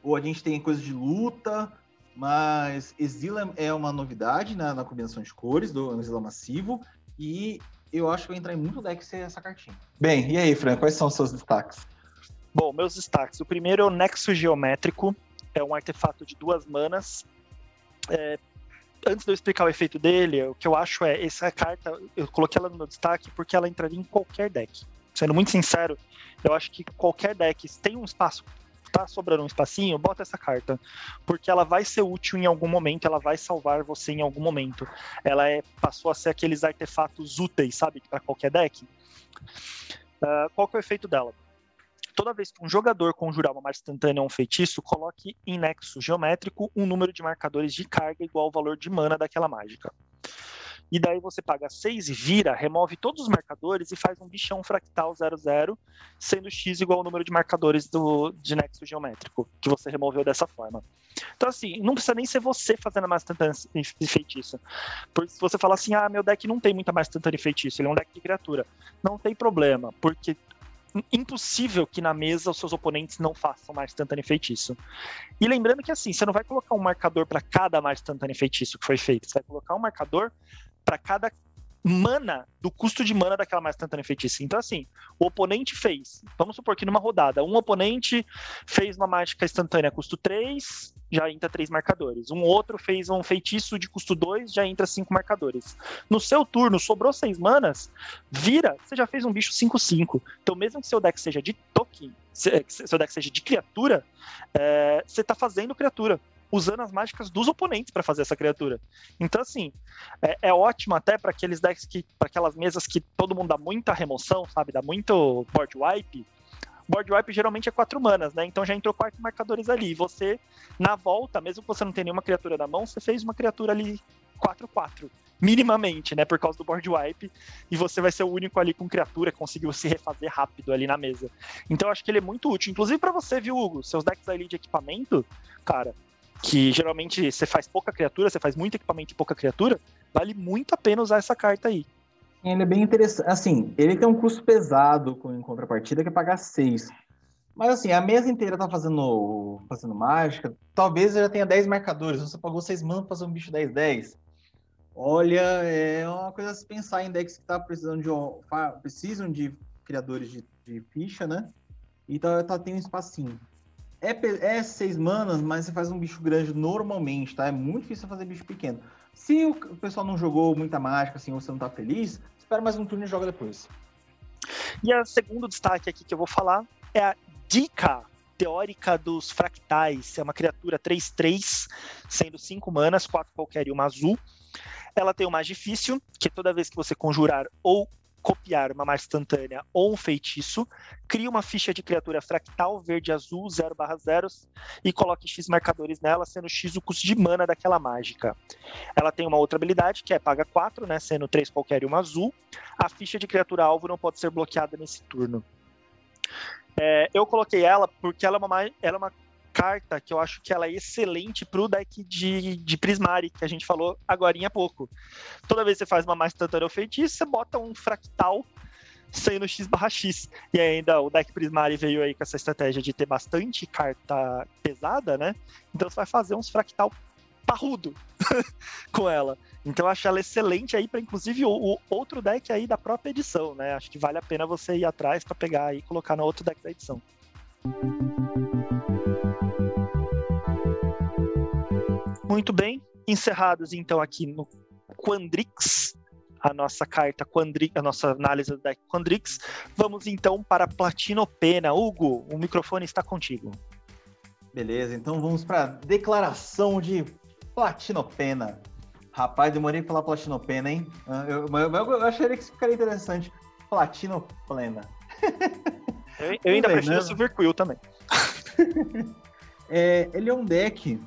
Ou a gente tem coisas de luta, mas exila é uma novidade né, na combinação de cores do exila massivo e eu acho que vai entrar em muito deck ser essa cartinha. Bem, e aí, Fran, quais são os seus destaques? Bom, meus destaques. O primeiro é o Nexo Geométrico, é um artefato de duas manas. É, antes de eu explicar o efeito dele, o que eu acho é, essa carta, eu coloquei ela no meu destaque porque ela entraria em qualquer deck. Sendo muito sincero, eu acho que qualquer deck tem um espaço, tá sobrando um espacinho, bota essa carta. Porque ela vai ser útil em algum momento, ela vai salvar você em algum momento. Ela é, passou a ser aqueles artefatos úteis, sabe, para qualquer deck. Uh, qual que é o efeito dela? Toda vez que um jogador conjurar uma marca instantânea ou um feitiço, coloque em nexo geométrico um número de marcadores de carga igual ao valor de mana daquela mágica. E daí você paga 6 e vira, remove todos os marcadores e faz um bichão fractal 00, sendo x igual ao número de marcadores do, de nexo geométrico, que você removeu dessa forma. Então, assim, não precisa nem ser você fazendo a mais instantânea de feitiço. Porque se você falar assim, ah, meu deck não tem muita mais instantânea de feitiço, ele é um deck de criatura. Não tem problema, porque impossível que na mesa os seus oponentes não façam mais instantâneo feitiço. E lembrando que assim, você não vai colocar um marcador para cada mais instantâneo feitiço que foi feito, você vai colocar um marcador para cada mana do custo de mana daquela mais instantânea feitiço. Então, assim, o oponente fez, vamos supor que numa rodada, um oponente fez uma mágica instantânea custo 3, já entra 3 marcadores. Um outro fez um feitiço de custo 2, já entra 5 marcadores. No seu turno, sobrou 6 manas, vira, você já fez um bicho 5-5. Então, mesmo que seu deck seja de token, seu deck seja de criatura, é, você está fazendo criatura usando as mágicas dos oponentes para fazer essa criatura. Então, assim, é, é ótimo até para aqueles decks que, para aquelas mesas que todo mundo dá muita remoção, sabe? Dá muito board wipe. Board wipe geralmente é quatro manas, né? Então já entrou quatro marcadores ali. E você, na volta, mesmo que você não tenha nenhuma criatura na mão, você fez uma criatura ali 4-4. Minimamente, né? Por causa do board wipe. E você vai ser o único ali com criatura que conseguiu se refazer rápido ali na mesa. Então eu acho que ele é muito útil. Inclusive para você, viu, Hugo? Seus decks ali de equipamento, cara, que geralmente você faz pouca criatura, você faz muito equipamento e pouca criatura, vale muito a pena usar essa carta aí. Ele é bem interessante. Assim, ele tem um custo pesado em contrapartida, que é pagar 6. Mas assim, a mesa inteira tá fazendo, fazendo mágica. Talvez já tenha 10 marcadores. Você pagou 6 manos pra fazer um bicho 10-10. Olha, é uma coisa a se pensar em decks que tá precisando de, precisam de criadores de, de ficha, né? E tá, tá, tem um espacinho. É, é seis manas, mas você faz um bicho grande normalmente, tá? É muito difícil fazer bicho pequeno. Se o pessoal não jogou muita mágica, assim, ou você não tá feliz, espera mais um turno e joga depois. E o segundo destaque aqui que eu vou falar é a dica teórica dos fractais. É uma criatura 3-3, sendo 5 manas, 4 qualquer e uma azul. Ela tem o mais difícil, que toda vez que você conjurar ou copiar uma marca instantânea ou um feitiço, cria uma ficha de criatura fractal verde-azul 0/0 e coloque X marcadores nela, sendo X o custo de mana daquela mágica. Ela tem uma outra habilidade que é paga 4, né, sendo 3 qualquer e uma azul. A ficha de criatura alvo não pode ser bloqueada nesse turno. É, eu coloquei ela porque ela é uma, ela é uma carta que eu acho que ela é excelente para o deck de, de Prismari, que a gente falou agora há pouco. Toda vez que você faz uma mais instantânea feitiço, você bota um fractal sendo X barra X. E ainda o deck Prismari veio aí com essa estratégia de ter bastante carta pesada, né? Então você vai fazer uns fractal parrudo com ela. Então eu acho ela excelente aí para inclusive o, o, outro deck aí da própria edição, né? Acho que vale a pena você ir atrás para pegar e colocar no outro deck da edição. Muito bem, encerrados então aqui no Quandrix, a nossa carta Quandrix, a nossa análise do deck Quandrix, vamos então para Platinopena. Hugo, o microfone está contigo. Beleza, então vamos para a declaração de Platinopena. Rapaz, demorei pra falar Platinopena, hein? Ah, eu, eu, eu, acharia que isso ficaria interessante. Platinoplena. Eu, eu ainda prefiro o Silver Quill também. é, ele é um deck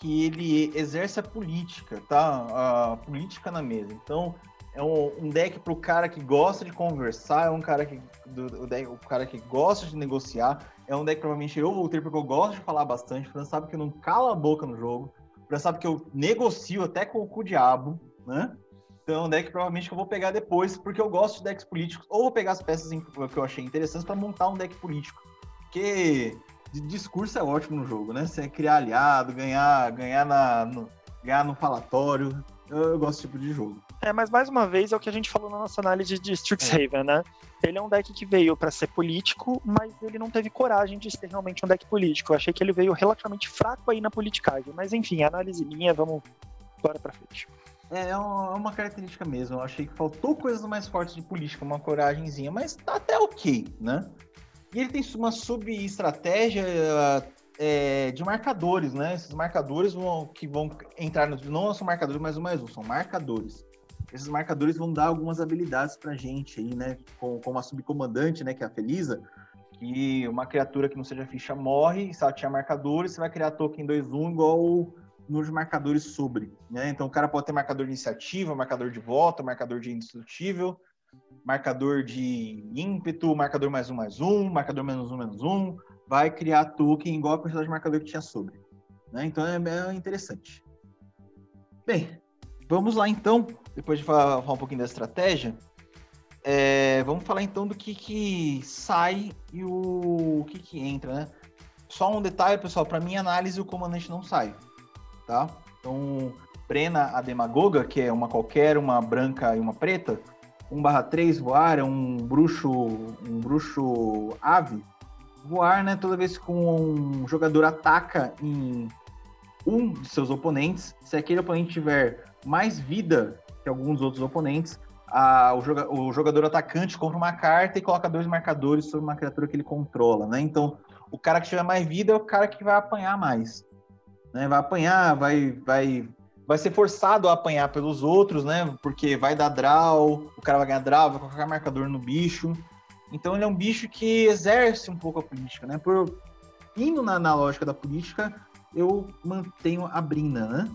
que ele exerce a política, tá? A política na mesa. Então, é um, deck para o cara que gosta de conversar, é um cara que do, deck, o cara que gosta de negociar, é um deck que provavelmente eu vou ter porque eu gosto de falar bastante. O Fran sabe que eu não calo a boca no jogo. O Fran sabe que eu negocio até com, com o diabo, né? Então, é um deck provavelmente que eu vou pegar depois, porque eu gosto de decks políticos, ou vou pegar as peças que eu achei interessantes para montar um deck político. Porque discurso é ótimo no jogo, né? Você criar aliado, ganhar, ganhar, na, no, ganhar no falatório. Eu, eu, gosto desse tipo de jogo. É, mas mais uma vez é o que a gente falou na nossa análise de Strixhaven, é. né? Ele é um deck que veio para ser político, mas ele não teve coragem de ser realmente um deck político. Eu achei que ele veio relativamente fraco aí na politicagem. Mas enfim, análise minha, vamos agora para frente. É, é uma característica mesmo. Eu achei que faltou coisas mais fortes de política, uma coragemzinha, mas tá até ok, né? E ele tem uma sub-estratégia é, de marcadores, né? Esses marcadores vão, que vão entrar no. Não são marcadores mais um mais um, são marcadores. Esses marcadores vão dar algumas habilidades pra gente aí, né? Com, com uma subcomandante, né? Que é a Felisa, que uma criatura que não seja ficha morre, se ela tinha marcadores, você vai criar token 2-1 igual nos marcadores sobre. Né? Então o cara pode ter marcador de iniciativa, marcador de voto, marcador de indestrutível, marcador de ímpeto, marcador mais um mais um, marcador menos um menos um, vai criar token igual a quantidade de marcador que tinha sobre. Né? Então é, interessante. Bem, vamos lá então, depois de falar, falar um pouquinho da estratégia, é, vamos falar então do que, que sai e o, o que, que entra, né? Só um detalhe, pessoal, para minha análise o comandante não sai tá? Então, Brena a Demagoga, que é uma qualquer, uma branca e uma preta, 1/3 voar é um bruxo, um bruxo ave. Voar, né, toda vez que um jogador ataca em um de seus oponentes, se aquele oponente tiver mais vida que alguns outros oponentes, a, o, joga, o, jogador atacante compra uma carta e coloca dois marcadores sobre uma criatura que ele controla, né? Então, o cara que tiver mais vida é o cara que vai apanhar mais né? Vai apanhar, vai, vai, vai ser forçado a apanhar pelos outros, né? Porque vai dar draw, o cara vai ganhar draw, vai colocar marcador no bicho. Então ele é um bicho que exerce um pouco a política, né? Por indo na, na lógica da política, eu mantenho a Brina, né?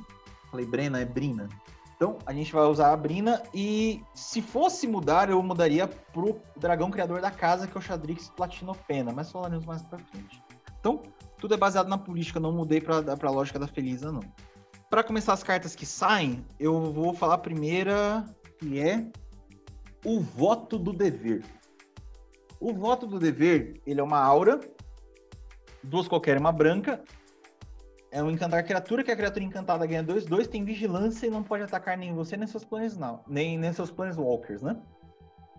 Falei Brena, é Brina. Então a gente vai usar a Brina e se fosse mudar, eu mudaria pro dragão criador da casa, que é o Xadrix Platinopena, mas falaremos mais pra frente. Então, tudo é baseado na política, não mudei para a lógica da Felisa, não. Para começar as cartas que saem, eu vou falar a primeira, que é o voto do dever. O voto do dever, ele é uma aura, duas qualquer, uma branca, é um encantar criatura, que a criatura encantada ganha 2, 2, tem vigilância e não pode atacar nem você nem seus planes não, nem, nem seus planes walkers, né?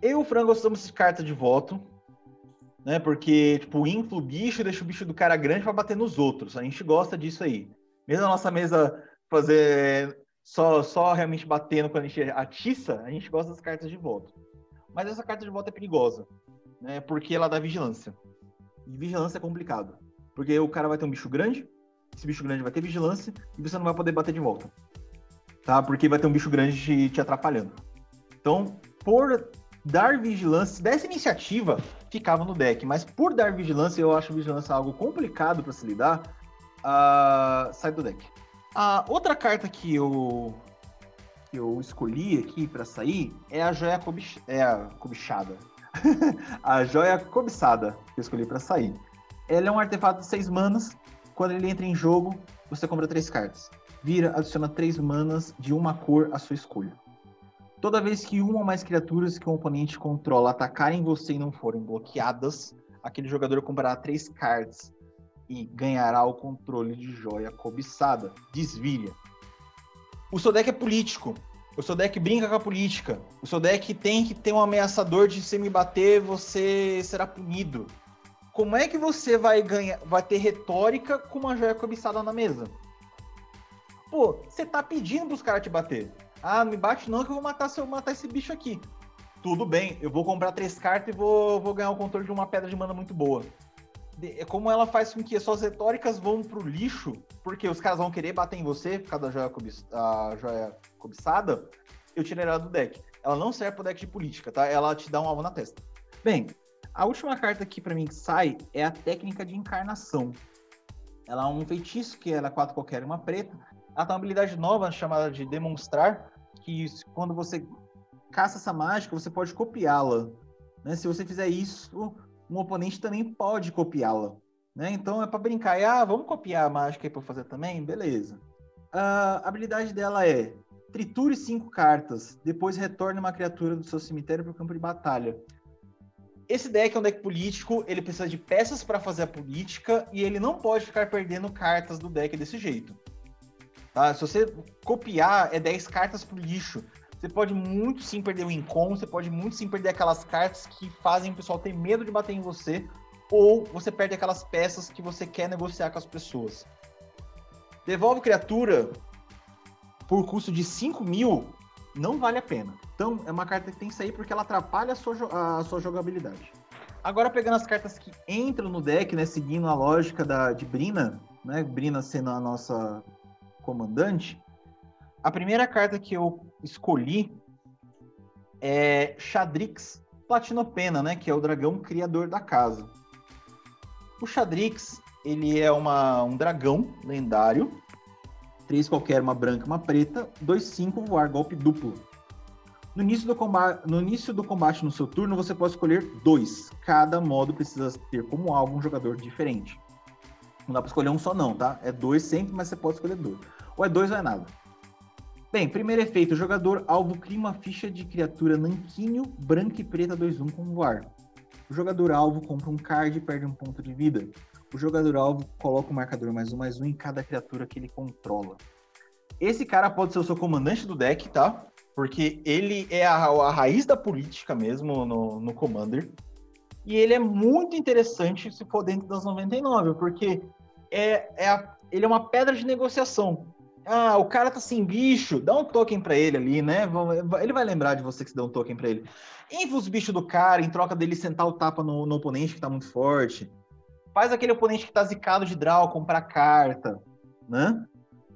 Eu e o Fran gostamos de carta de voto né? Porque, tipo, infla o bicho, deixa o bicho do cara grande para bater nos outros. A gente gosta disso aí. Mesmo a nossa mesa fazer só, só realmente batendo quando a gente atiça, a gente gosta das cartas de volta. Mas essa carta de volta é perigosa, né? Porque ela dá vigilância. E vigilância é complicado. Porque o cara vai ter um bicho grande, esse bicho grande vai ter vigilância, e você não vai poder bater de volta. Tá? Porque vai ter um bicho grande te, te atrapalhando. Então, por dar vigilância, se desse iniciativa, ficava no deck. Mas por dar vigilância, eu acho vigilância algo complicado para se lidar, uh, sai do deck. A outra carta que eu, que eu escolhi aqui para sair é a joia cobich, é a cobichada. a joia cobiçada que eu escolhi para sair. Ela é um artefato de 6 manas. Quando ele entra em jogo, você compra 3 cartas. Vira, adiciona 3 manas de uma cor à sua escolha. Toda vez que uma ou mais criaturas que o oponente controla atacarem você e não forem bloqueadas, aquele jogador comprará três cards e ganhará o controle de joia cobiçada. Desvilha. O seu deck é político. O seu deck brinca com a política. O seu deck tem que ter um ameaçador de se me bater, você será punido. Como é que você vai ganhar, vai ter retórica com uma joia cobiçada na mesa? Pô, você tá pedindo pros caras te bater. Ah, não me bate não que eu vou matar, se eu matar esse bicho aqui. Tudo bem, eu vou comprar três cartas e vou, vou ganhar o controle de uma pedra de mana muito boa. É como ela faz com que as suas retóricas vão pro lixo, porque os caras vão querer bater em você por causa da joia, cobiç, a joia cobiçada, eu tirei ela do deck. Ela não serve pro deck de política, tá? Ela te dá um alvo na testa. Bem, a última carta aqui para mim que sai é a técnica de encarnação. Ela é um feitiço que ela é quatro qualquer uma preta. Ela tem uma habilidade nova chamada de demonstrar, que quando você caça essa mágica, você pode copiá-la. Né? Se você fizer isso, um oponente também pode copiá-la. Né? Então é para brincar. ah, vamos copiar a mágica aí para fazer também? Beleza. A habilidade dela é triture cinco cartas, depois retorne uma criatura do seu cemitério para o campo de batalha. Esse deck é um deck político, ele precisa de peças para fazer a política e ele não pode ficar perdendo cartas do deck desse jeito. Tá? Se você copiar, é 10 cartas pro lixo. Você pode muito sim perder o incom, você pode muito sim perder aquelas cartas que fazem o pessoal ter medo de bater em você, ou você perde aquelas peças que você quer negociar com as pessoas. Devolve criatura por custo de 5 mil, não vale a pena. Então, é uma carta que tem que sair porque ela atrapalha a sua, a sua jogabilidade. Agora, pegando as cartas que entram no deck, né, seguindo a lógica da, de Brina, né, Brina sendo a nossa comandante, a primeira carta que eu escolhi é Shadrix Platinopena, né? Que é o dragão criador da casa. O Shadrix, ele é uma, um dragão lendário. Três qualquer, uma branca uma preta. Dois, cinco, voar, golpe duplo. No início, do combate, no início do combate no seu turno, você pode escolher dois. Cada modo precisa ter como alvo um jogador diferente. Não dá pra escolher um só não, tá? É dois sempre, mas você pode escolher dois. Ou é dois ou é nada. Bem, primeiro efeito, o jogador alvo cria uma ficha de criatura nanquinho, branca e preta 2-1 com voar. O jogador alvo compra um card e perde um ponto de vida. O jogador alvo coloca o marcador mais um mais um em cada criatura que ele controla. Esse cara pode ser o seu comandante do deck, tá? Porque ele é a, a raiz da política mesmo no, no Commander. E ele é muito interessante se for dentro das 99, porque é, é a, ele é uma pedra de negociação. Ah, o cara tá sem bicho, dá um token para ele ali, né? Ele vai lembrar de você que você deu um token para ele. Envia os bichos do cara em troca dele sentar o tapa no, no, oponente que tá muito forte. Faz aquele oponente que tá zicado de draw comprar carta, né?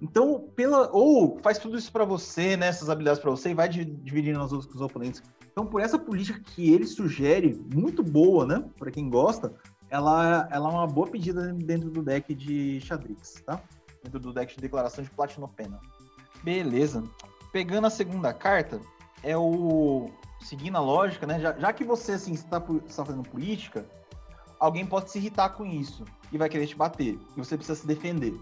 Então, pela ou faz tudo isso para você, né, essas habilidades para você e vai dividindo as outras com os oponentes. Então, por essa política que ele sugere, muito boa, né, para quem gosta, ela, ela é uma boa pedida dentro do deck de Xadrix, tá? Dentro do deck de declaração de Platinopena. Beleza. Pegando a segunda carta, é o. Seguindo a lógica, né? Já, já que você assim, está, está fazendo política, alguém pode se irritar com isso e vai querer te bater. E você precisa se defender.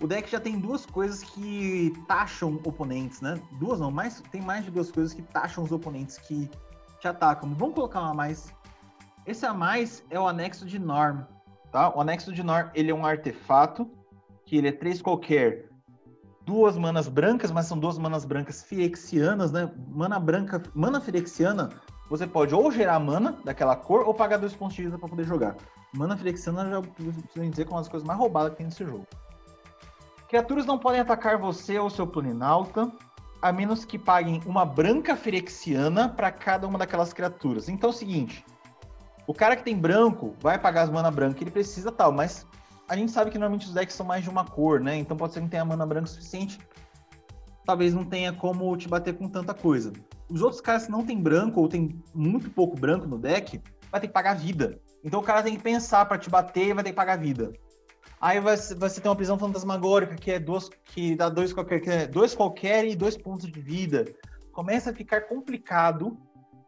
O deck já tem duas coisas que taxam oponentes, né? Duas não, mais, tem mais de duas coisas que taxam os oponentes que te atacam. Vamos colocar uma a mais. Esse a mais é o anexo de Norm, tá? O anexo de Norm, ele é um artefato que ele é três qualquer, duas manas brancas, mas são duas manas brancas firexianas, né? Mana branca, mana firexiana, você pode ou gerar mana daquela cor ou pagar dois pontos de vida para poder jogar. Mana firexiana já preciso dizer que é uma das coisas mais roubadas que tem nesse jogo. Criaturas não podem atacar você ou seu planinauta, a menos que paguem uma branca firexiana para cada uma daquelas criaturas. Então é o seguinte, o cara que tem branco vai pagar as mana branca, ele precisa tal, mas a gente sabe que normalmente os decks são mais de uma cor, né? Então pode ser que não tenha mana branca suficiente. Talvez não tenha como te bater com tanta coisa. Os outros caras que não tem branco ou tem muito pouco branco no deck, vai ter que pagar vida. Então o cara tem que pensar para te bater e vai ter que pagar vida. Aí você ter uma prisão fantasmagórica que é duas, que dá dois qualquer, que é dois qualquer e dois pontos de vida. Começa a ficar complicado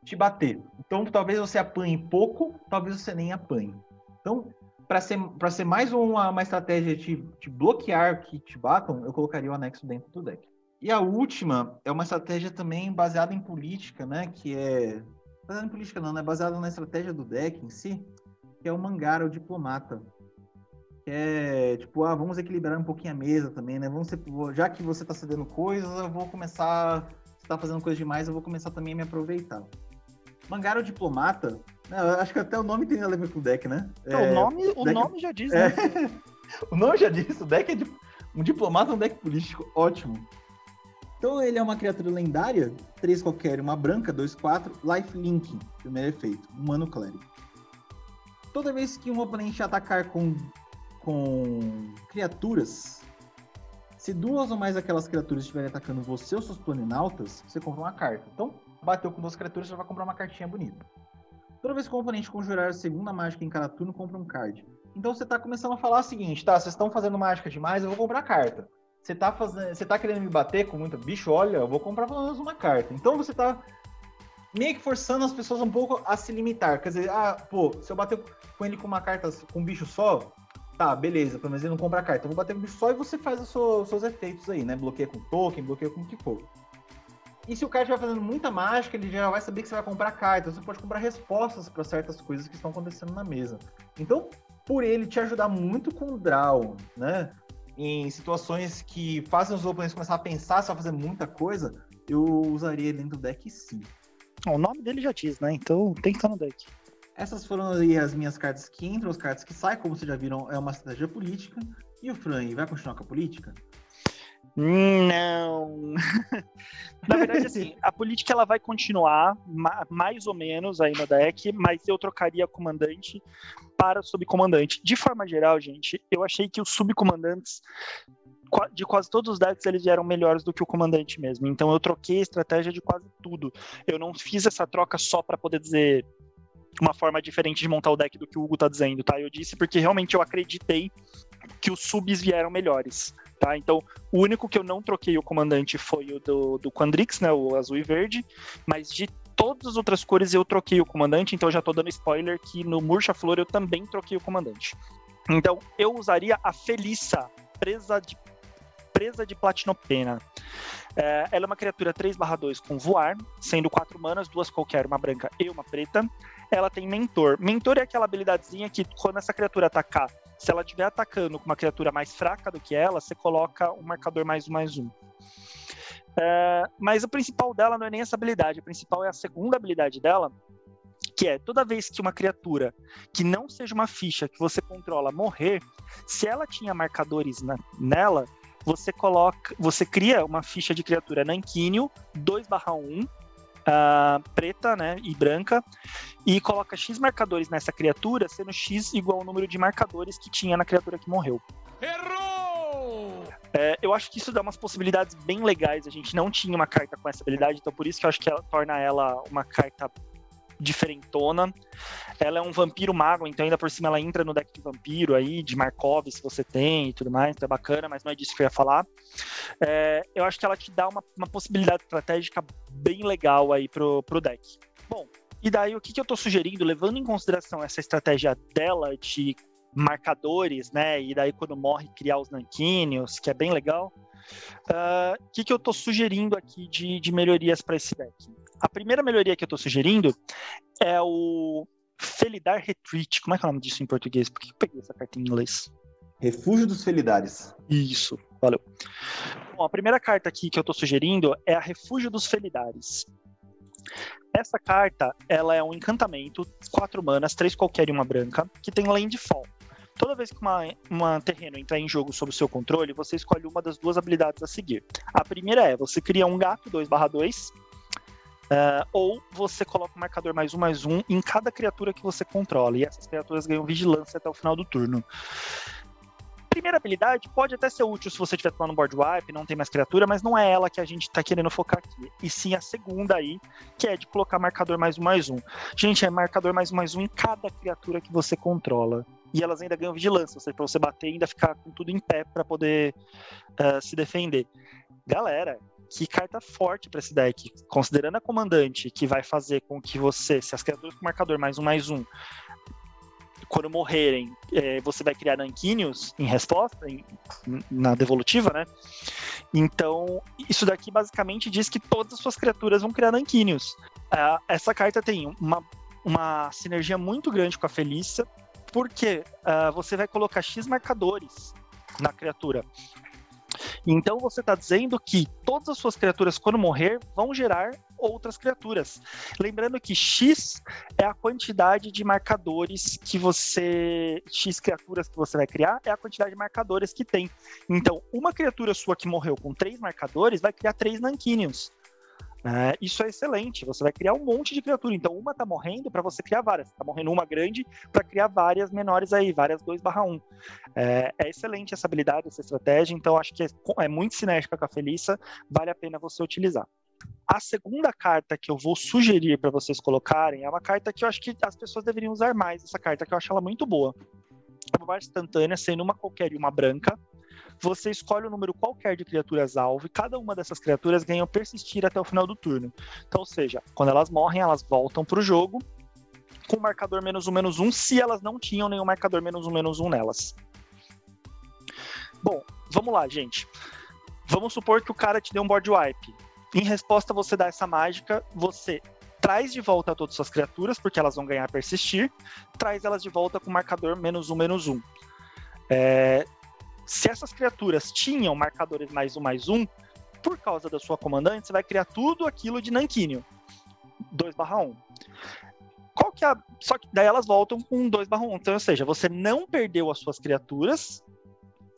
te bater. Então talvez você apanhe pouco, talvez você nem apanhe. Então para ser, pra ser mais uma, uma estratégia de, de bloquear que te batam, eu colocaria o anexo dentro do deck. E a última é uma estratégia também baseada em política, né? Que é. Baseada em política não, né? Baseada na estratégia do deck em si, que é o Mangara, o diplomata. Que é tipo, ah, vamos equilibrar um pouquinho a mesa também, né? Vamos ser, já que você tá cedendo coisas, eu vou começar. Você tá fazendo coisa demais, eu vou começar também a me aproveitar. Mangara, o diplomata, não, acho que até o nome tem a ver com o deck, né? Não, é, o nome, o deck... nome já diz, é. né? o nome já diz, o deck é de... um diplomata, um deck político, ótimo. Então ele é uma criatura lendária, três qualquer, uma branca, dois quatro, life link, primeiro efeito, humano clérigo. Toda vez que um oponente atacar com, com criaturas, se duas ou mais daquelas criaturas estiverem atacando você ou seus planinautas, você compra uma carta. Então, bateu com duas criaturas, você vai comprar uma cartinha bonita. Toda vez que o oponente conjurar a segunda mágica em cada turno, compra um card. Então você tá começando a falar o seguinte, tá? Vocês estão fazendo mágica demais, eu vou comprar carta. Você tá fazendo, você tá querendo me bater com muito bicho, olha, eu vou comprar pelo menos uma carta. Então você tá meio que forçando as pessoas um pouco a se limitar. Quer dizer, ah, pô, se eu bater com ele com uma carta com um bicho só, tá, beleza, pelo menos ele não compra carta. Eu vou bater com um bicho só e você faz os seus efeitos aí, né? Bloqueia com token, bloqueia com o que for. E se o cara estiver fazendo muita mágica, ele já vai saber que você vai comprar cartas. Você pode comprar respostas para certas coisas que estão acontecendo na mesa. Então, por ele te ajudar muito com o draw, né? Em situações que fazem os oponentes começar a pensar se vai fazer muita coisa, eu usaria ele dentro do deck sim. O nome dele já diz, né? Então tem que estar no deck. Essas foram aí as minhas cartas que entram, as cartas que saem, como vocês já viram, é uma estratégia política. E o Fran, vai continuar com a política? Não. Na verdade, assim, a política ela vai continuar mais ou menos aí no deck, mas eu trocaria comandante para subcomandante. De forma geral, gente, eu achei que os subcomandantes de quase todos os decks eles eram melhores do que o comandante mesmo. Então eu troquei a estratégia de quase tudo. Eu não fiz essa troca só para poder dizer uma forma diferente de montar o deck do que o Hugo tá dizendo, tá? Eu disse porque realmente eu acreditei que os subs vieram melhores, tá? Então, o único que eu não troquei o comandante foi o do, do Quandrix, né? O azul e verde, mas de todas as outras cores eu troquei o comandante, então já tô dando spoiler que no Murcha Flor eu também troquei o comandante. Então, eu usaria a Felissa, presa de presa de Platinopena. É, ela é uma criatura 3/2 com voar, sendo quatro manas, duas qualquer, uma branca e uma preta. Ela tem mentor. Mentor é aquela habilidadezinha que quando essa criatura atacar, se ela estiver atacando com uma criatura mais fraca do que ela, você coloca um marcador mais um mais um. É, mas o principal dela não é nem essa habilidade, a principal é a segunda habilidade dela, que é toda vez que uma criatura que não seja uma ficha que você controla morrer, se ela tinha marcadores na, nela, você coloca, você cria uma ficha de criatura Nanquínio 2/1 Uh, preta né, e branca, e coloca X marcadores nessa criatura, sendo X igual ao número de marcadores que tinha na criatura que morreu. Errou! É, eu acho que isso dá umas possibilidades bem legais. A gente não tinha uma carta com essa habilidade, então por isso que eu acho que ela torna ela uma carta diferentona. Ela é um vampiro mago, então ainda por cima ela entra no deck de vampiro aí, de Markov, se você tem e tudo mais, então é bacana, mas não é disso que eu ia falar. É, eu acho que ela te dá uma, uma possibilidade estratégica bem legal aí pro, pro deck. Bom, e daí o que, que eu tô sugerindo, levando em consideração essa estratégia dela de marcadores, né? E daí quando morre criar os nanquíneos, que é bem legal. O uh, que, que eu estou sugerindo aqui de, de melhorias para esse deck? A primeira melhoria que eu estou sugerindo é o Felidar Retreat. Como é que é o nome disso em português? Por que eu peguei essa carta em inglês? Refúgio dos Felidares. Isso, valeu. Bom, a primeira carta aqui que eu estou sugerindo é a Refúgio dos Felidares. Essa carta, ela é um encantamento, quatro manas, três qualquer e uma branca, que tem landfall. Toda vez que uma, uma terreno entrar em jogo sob o seu controle, você escolhe uma das duas habilidades a seguir. A primeira é, você cria um gato 2/2, Uh, ou você coloca um marcador mais um, mais um em cada criatura que você controla. E essas criaturas ganham vigilância até o final do turno. Primeira habilidade pode até ser útil se você estiver tomando board wipe, não tem mais criatura, mas não é ela que a gente está querendo focar aqui. E sim a segunda aí, que é de colocar marcador mais um, mais um. Gente, é marcador mais um, mais um em cada criatura que você controla. E elas ainda ganham vigilância, ou seja, pra você bater e ainda ficar com tudo em pé para poder uh, se defender. Galera, que carta forte para esse deck. Considerando a comandante, que vai fazer com que você, se as criaturas com marcador mais um, mais um, quando morrerem, é, você vai criar nanquíneos em resposta, em, na devolutiva, né? Então, isso daqui basicamente diz que todas as suas criaturas vão criar nanquíneos. Uh, essa carta tem uma, uma sinergia muito grande com a Felícia, porque uh, você vai colocar X marcadores na criatura. Então você está dizendo que todas as suas criaturas, quando morrer, vão gerar outras criaturas. Lembrando que X é a quantidade de marcadores que você. X criaturas que você vai criar é a quantidade de marcadores que tem. Então, uma criatura sua que morreu com três marcadores vai criar três Nanquinions. É, isso é excelente. Você vai criar um monte de criatura. Então, uma tá morrendo para você criar várias. Tá morrendo uma grande para criar várias menores aí, várias 2/1. É, é, excelente essa habilidade, essa estratégia. Então, acho que é, é muito sinérgica com a Felissa. Vale a pena você utilizar. A segunda carta que eu vou sugerir para vocês colocarem é uma carta que eu acho que as pessoas deveriam usar mais. Essa carta que eu acho ela muito boa. É uma instantânea, sendo uma qualquer e uma branca você escolhe um número qualquer de criaturas alvo e cada uma dessas criaturas ganha persistir até o final do turno. Então, ou seja, quando elas morrem, elas voltam para o jogo com marcador menos um, menos um, se elas não tinham nenhum marcador menos um, menos um nelas. Bom, vamos lá, gente. Vamos supor que o cara te deu um board wipe. Em resposta, você dá essa mágica, você traz de volta todas as criaturas, porque elas vão ganhar persistir, traz elas de volta com marcador menos um, menos um. É, se essas criaturas tinham marcadores mais um, mais um, por causa da sua comandante, você vai criar tudo aquilo de Nanquínio. 2 barra 1. Qual que é a... Só que daí elas voltam com 2 barra 1. Então, ou seja, você não perdeu as suas criaturas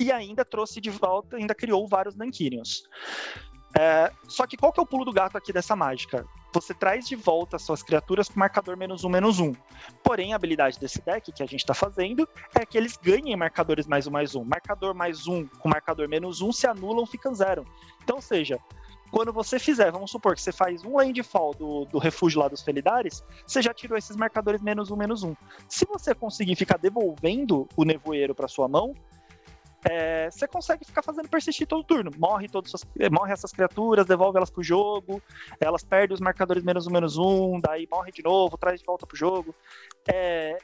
e ainda trouxe de volta, ainda criou vários Nanquínios. É, só que qual que é o pulo do gato aqui dessa mágica? Você traz de volta as suas criaturas com marcador menos um, menos um. Porém, a habilidade desse deck que a gente está fazendo é que eles ganhem marcadores mais um, mais um. Marcador mais um com marcador menos um se anulam, ficam zero. Então, ou seja, quando você fizer, vamos supor que você faz um landfall do, do refúgio lá dos Felidares, você já tirou esses marcadores menos um, menos um. Se você conseguir ficar devolvendo o nevoeiro para sua mão, é, você consegue ficar fazendo persistir todo turno. Morre, todas morre essas criaturas, devolve elas pro jogo, elas perdem os marcadores menos um, menos um, daí morre de novo, traz de volta pro jogo. É,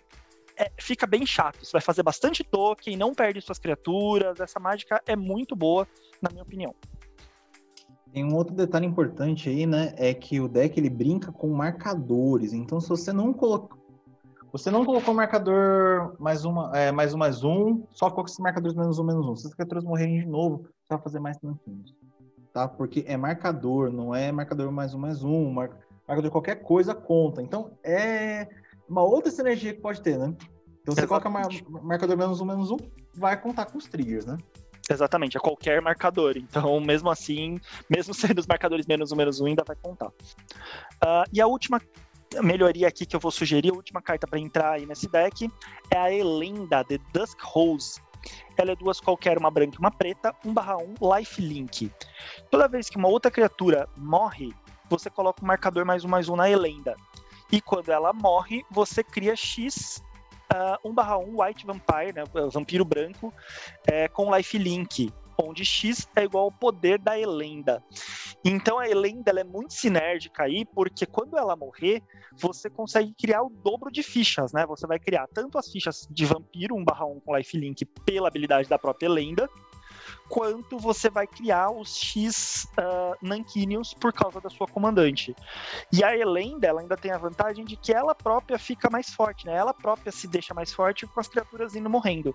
é, fica bem chato. Você vai fazer bastante token, não perde suas criaturas. Essa mágica é muito boa, na minha opinião. Tem um outro detalhe importante aí, né? É que o deck ele brinca com marcadores. Então, se você não colocar você não colocou marcador mais uma, é, mais um, mais um, só ficou com esses marcadores menos um, menos um. Se as criaturas morrerem de novo, você vai fazer mais tanquinhos. Tá? Porque é marcador, não é marcador mais um, mais um. Mar... Marcador de qualquer coisa conta. Então, é uma outra sinergia que pode ter, né? Então, você coloca mar... marcador menos um, menos um, vai contar com os triggers, né? Exatamente, é qualquer marcador. Então, mesmo assim, mesmo sendo os marcadores menos um, menos um, ainda vai contar. Uh, e a última melhoria aqui que eu vou sugerir, a última carta para entrar aí nesse deck, é a Elenda, The Dusk Rose. Ela é duas qualquer, uma branca e uma preta, 1 barra 1, Life Link. Toda vez que uma outra criatura morre, você coloca um marcador mais um mais um na Elenda. E quando ela morre, você cria X uh, 1 barra 1 White Vampire, né, vampiro branco, é, com Life Link onde X é igual ao poder da Elenda. Então a Elenda é muito sinérgica aí, porque quando ela morrer, você consegue criar o dobro de fichas, né? Você vai criar tanto as fichas de vampiro 1/1 com lifelink pela habilidade da própria Elenda, quanto você vai criar os X uh, Nanquinios por causa da sua comandante. E a Elenda, ela ainda tem a vantagem de que ela própria fica mais forte, né? Ela própria se deixa mais forte com as criaturas indo morrendo.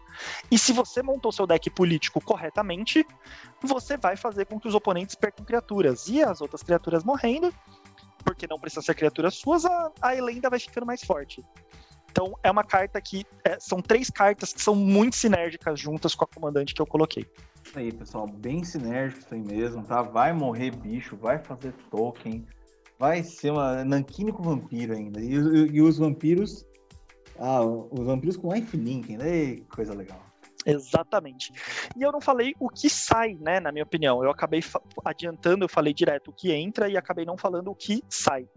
E se você montou seu deck político corretamente, você vai fazer com que os oponentes percam criaturas. E as outras criaturas morrendo, porque não precisa ser criaturas suas, a, a Elenda vai ficando mais forte. Então é uma carta que. É, são três cartas que são muito sinérgicas juntas com a comandante que eu coloquei. Isso aí, pessoal, bem sinérgico isso aí mesmo, tá? Vai morrer bicho, vai fazer token, vai ser uma Nankine com vampiro ainda. E, e, e, os vampiros. Ah, os vampiros com lifelink, né? Coisa legal. Exatamente. E eu não falei o que sai, né, na minha opinião. Eu acabei adiantando, eu falei direto o que entra e acabei não falando o que sai.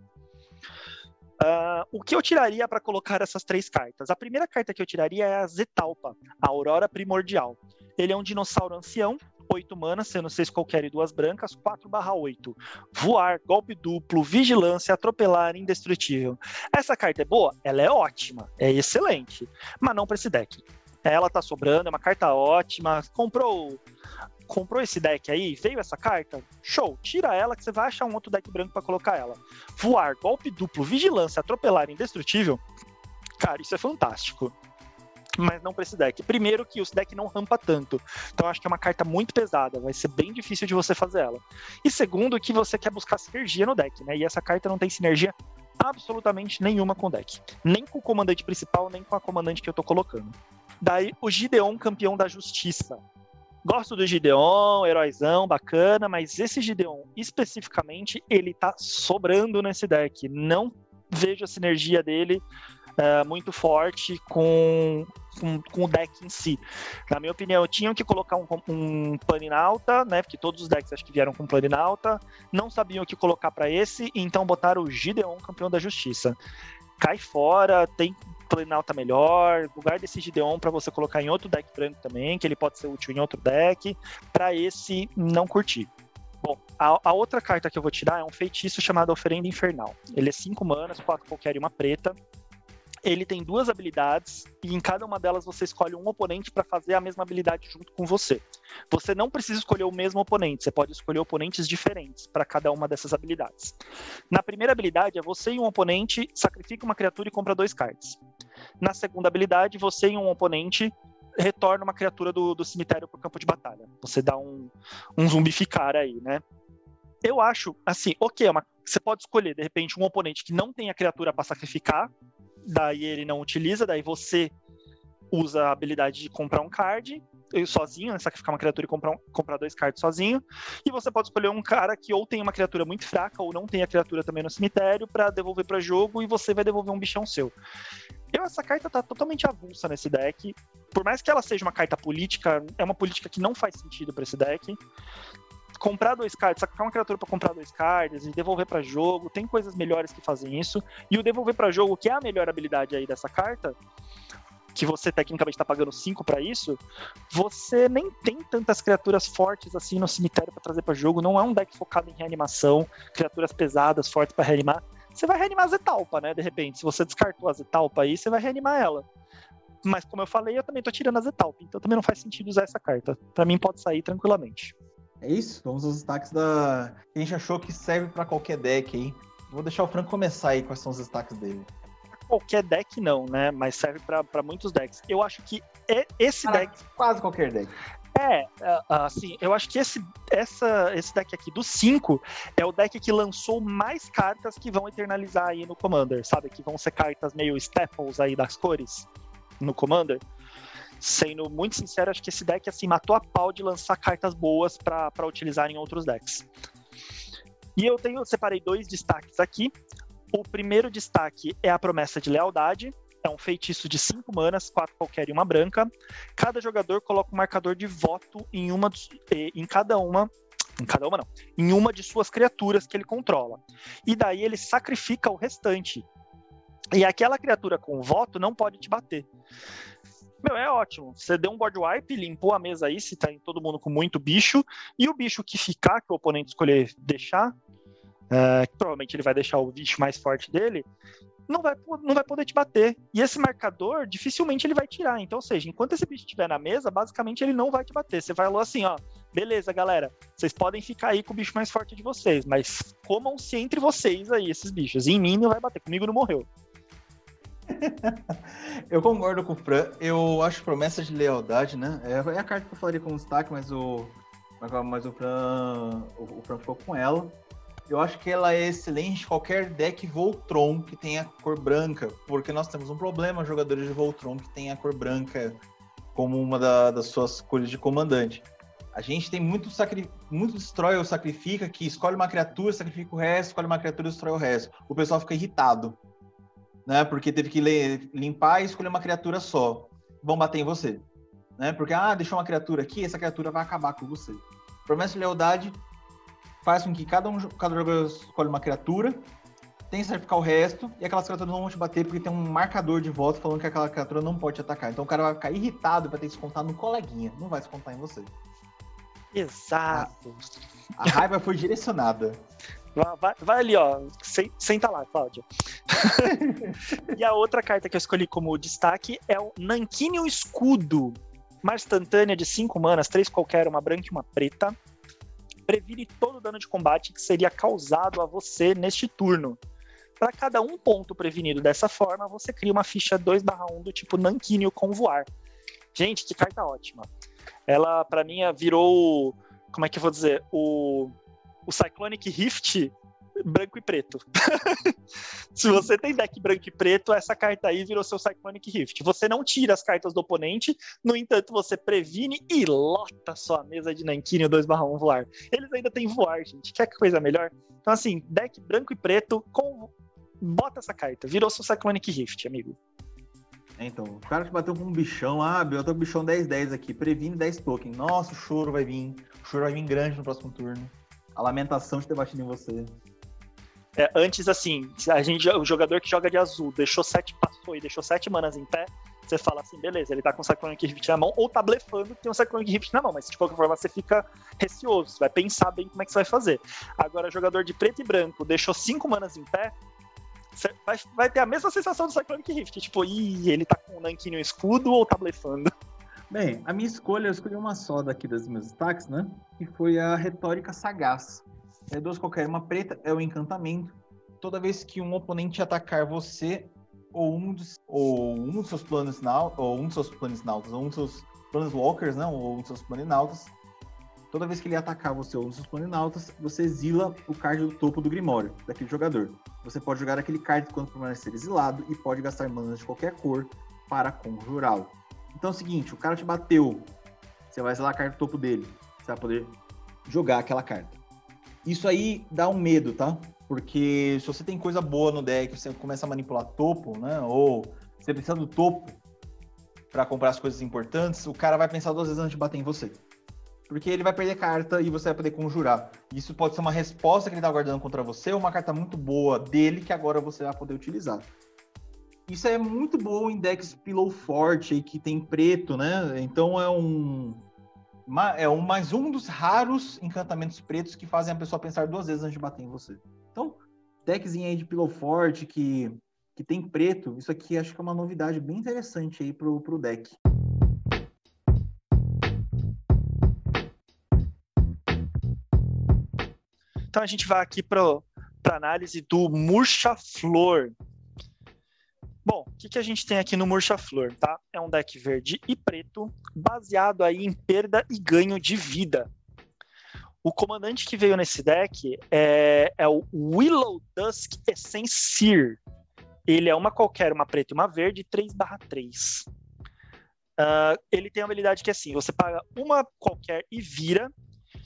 Uh, o que eu tiraria para colocar essas três cartas? A primeira carta que eu tiraria é a Zetalpa, a Aurora Primordial. Ele é um dinossauro ancião, 8 manas, sendo 6 qualquer e duas brancas, 4 barra 8. Voar, golpe duplo, vigilância, atropelar, indestrutível. Essa carta é boa? Ela é ótima, é excelente, mas não para esse deck. Ela tá sobrando, é uma carta ótima. Comprou comprou esse deck aí, veio essa carta, show, tira ela que você vai achar um outro deck branco para colocar ela. Voar, golpe duplo, vigilância, atropelar, indestrutível, cara, isso é fantástico. Mas não para esse deck. Primeiro que esse deck não rampa tanto. Então acho que é uma carta muito pesada, vai ser bem difícil de você fazer ela. E segundo que você quer buscar sinergia no deck, né? E essa carta não tem sinergia absolutamente nenhuma com o deck. Nem com o comandante principal, nem com a comandante que eu tô colocando. Daí o Gideon, campeão da justiça. Gosto do Gideon, heróizão, bacana, mas esse Gideon especificamente, ele tá sobrando nesse deck. Não vejo a sinergia dele uh, muito forte com, com, com, o deck em si. Na minha opinião, tinham que colocar um, um Planinauta, né? Porque todos os decks acho que vieram com Planinauta. Não sabiam o que colocar para esse, então botaram o Gideon, campeão da justiça. Cai fora, tem Planalta melhor, lugar desse Gideon para você colocar em outro deck branco também, que ele pode ser útil em outro deck, para esse não curtir. Bom, a, a, outra carta que eu vou tirar é um feitiço chamado Oferenda Infernal. Ele é 5 manas, 4 qualquer e uma preta. Ele tem duas habilidades e em cada uma delas você escolhe um oponente para fazer a mesma habilidade junto com você. Você não precisa escolher o mesmo oponente, você pode escolher oponentes diferentes para cada uma dessas habilidades. Na primeira habilidade é você e um oponente sacrifica uma criatura e compra dois cards. Na segunda habilidade, você e um oponente retorna uma criatura do, do cemitério para o campo de batalha. Você dá um, um zumbificar aí, né? Eu acho, assim, ok, é uma, você pode escolher, de repente, um oponente que não tem a criatura para sacrificar, daí ele não utiliza, daí você usa a habilidade de comprar um card sozinho, né, sacrificar uma criatura e comprar, um, comprar dois cards sozinho. E você pode escolher um cara que ou tem uma criatura muito fraca ou não tem a criatura também no cemitério para devolver para jogo e você vai devolver um bichão seu. Eu, essa carta tá totalmente avulsa nesse deck. Por mais que ela seja uma carta política, é uma política que não faz sentido para esse deck comprar dois cards, sacar uma criatura para comprar dois cards e devolver para jogo, tem coisas melhores que fazem isso. E o devolver para jogo, que é a melhor habilidade aí dessa carta, que você tecnicamente está pagando 5 para isso, você nem tem tantas criaturas fortes assim no cemitério para trazer para jogo. Não é um deck focado em reanimação, criaturas pesadas, fortes para reanimar. Você vai reanimar a Zetalpa, né? De repente, se você descartou a Zetalpa aí, você vai reanimar ela. Mas como eu falei, eu também tô tirando a Zetalpa, então também não faz sentido usar essa carta. Para mim pode sair tranquilamente. É isso, vamos aos destaques da. A gente achou que serve para qualquer deck aí. Vou deixar o Franco começar aí quais são os destaques dele. Qualquer deck não, né? Mas serve para muitos decks. Eu acho que é esse deck. Quase qualquer deck. É, é, assim, eu acho que esse, essa, esse deck aqui do 5 é o deck que lançou mais cartas que vão eternalizar aí no Commander, sabe? Que vão ser cartas meio staples aí das cores no Commander sendo muito sincero, acho que esse deck assim matou a pau de lançar cartas boas para utilizar em outros decks. E eu tenho separei dois destaques aqui. O primeiro destaque é a promessa de lealdade. É um feitiço de 5 manas, 4 qualquer e uma branca. Cada jogador coloca um marcador de voto em uma em cada uma em cada uma não, em uma de suas criaturas que ele controla. E daí ele sacrifica o restante. E aquela criatura com voto não pode te bater. Meu, é ótimo. Você deu um board wipe, limpou a mesa aí, se tá em todo mundo com muito bicho, e o bicho que ficar, que o oponente escolher deixar, é, provavelmente ele vai deixar o bicho mais forte dele, não vai, não vai poder te bater. E esse marcador, dificilmente ele vai tirar. Então, ou seja, enquanto esse bicho estiver na mesa, basicamente ele não vai te bater. Você lá assim, ó, beleza, galera, vocês podem ficar aí com o bicho mais forte de vocês, mas comam-se entre vocês aí, esses bichos. E em mim não vai bater, comigo não morreu. eu concordo com o Fran. Eu acho promessa de lealdade, né? É, é a carta que eu falaria como destaque, mas o, mas o Fran, o, o Fran ficou com ela. Eu acho que ela é excelente qualquer deck Voltron que tenha cor branca, porque nós temos um problema, jogadores de Voltron que tem a cor branca como uma da, das suas cores de comandante. A gente tem muito, sacri... muito destrói ou sacrifica que escolhe uma criatura, sacrifica o resto, escolhe uma criatura destrói o resto. O pessoal fica irritado né? Porque teve que limpar e escolher uma criatura só. Vão bater em você, né? Porque ah, deixou uma criatura aqui, essa criatura vai acabar com você. Promessa de lealdade faz com que cada um, cada jogador escolhe uma criatura, tem que sacrificar o resto e aquelas criaturas não vão te bater porque tem um marcador de voto falando que aquela criatura não pode te atacar. Então o cara vai ficar irritado para ter que se contar no coleguinha, não vai se contar em você. Exato. A, a raiva foi direcionada. Vai, vai, ali, ó. Senta lá, Cláudia. e a outra carta que eu escolhi como destaque é o Nankínio Escudo. Uma instantânea de 5 manas, 3 qualquer, uma branca e uma preta. Previne todo o dano de combate que seria causado a você neste turno. Para cada um ponto prevenido dessa forma, você cria uma ficha 2/1 do tipo Nankínio com voar. Gente, que carta ótima. Ela, para mim, virou. Como é que eu vou dizer? O o Cyclonic Rift branco e preto. Se você tem deck branco e preto, essa carta aí virou seu Cyclonic Rift. Você não tira as cartas do oponente, no entanto, você previne e lota sua mesa de Nankine 2/1 voar. Eles ainda têm voar, gente. Quer que coisa melhor? Então, assim, deck branco e preto, com... bota essa carta. Virou seu Cyclonic Rift, amigo. Então, o cara que bateu com um bichão, ah, eu tô com um bichão 10-10 aqui, previne 10 tokens. Nossa, o choro vai vir. O choro vai vir grande no próximo turno a lamentação de ter batido em você. É, antes, assim, a gente, o jogador que joga de azul deixou sete, passou e deixou sete manas em pé, você fala assim, beleza, ele tá com o Cyclonic Rift na mão, ou tá blefando que tem um Cyclonic Rift na mão, mas de qualquer forma você fica receoso, você vai pensar bem como é que você vai fazer. Agora, jogador de preto e branco deixou cinco manas em pé, vai, vai ter a mesma sensação do Cyclonic Rift. Tipo, ih, ele tá com o Nankin no escudo ou tá blefando? Bem, a minha escolha, eu escolhi uma só daqui dos meus destaques, né? Que foi a retórica sagaz. É duas qualquer, uma preta é o encantamento. Toda vez que um oponente atacar você, ou um dos, ou um dos seus planos ou um dos seus planos nautas, ou um dos seus planos né? Ou um dos seus planinautas, toda vez que ele atacar você ou um dos seus planinautas, você exila o card do topo do Grimório, daquele jogador. Você pode jogar aquele card quando permanecer exilado e pode gastar manas de qualquer cor para conjurá-lo. Então é o seguinte, o cara te bateu, você vai zelar a carta do topo dele, você vai poder jogar aquela carta. Isso aí dá um medo, tá? Porque se você tem coisa boa no deck, você começa a manipular topo, né? Ou você precisa do topo para comprar as coisas importantes, o cara vai pensar duas vezes antes de bater em você. Porque ele vai perder carta e você vai poder conjurar. Isso pode ser uma resposta que ele tá guardando contra você, ou uma carta muito boa dele que agora você vai poder utilizar. Isso é muito bom em decks pillow forte que tem preto, né? Então é um é um mais um dos raros encantamentos pretos que fazem a pessoa pensar duas vezes antes de bater em você. Então, deckzinho aí de pillow forte que que tem preto, isso aqui acho que é uma novidade bem interessante aí pro, pro deck. Então a gente vai aqui para análise do Murcha Flor. Bom, o que, que a gente tem aqui no Murcha Flor, tá? É um deck verde e preto, baseado aí em perda e ganho de vida. O comandante que veio nesse deck é, é o Willow Dusk Essencier. Ele é uma qualquer, uma preta e uma verde, 3/3. Uh, ele tem a habilidade que é assim: você paga uma qualquer e vira,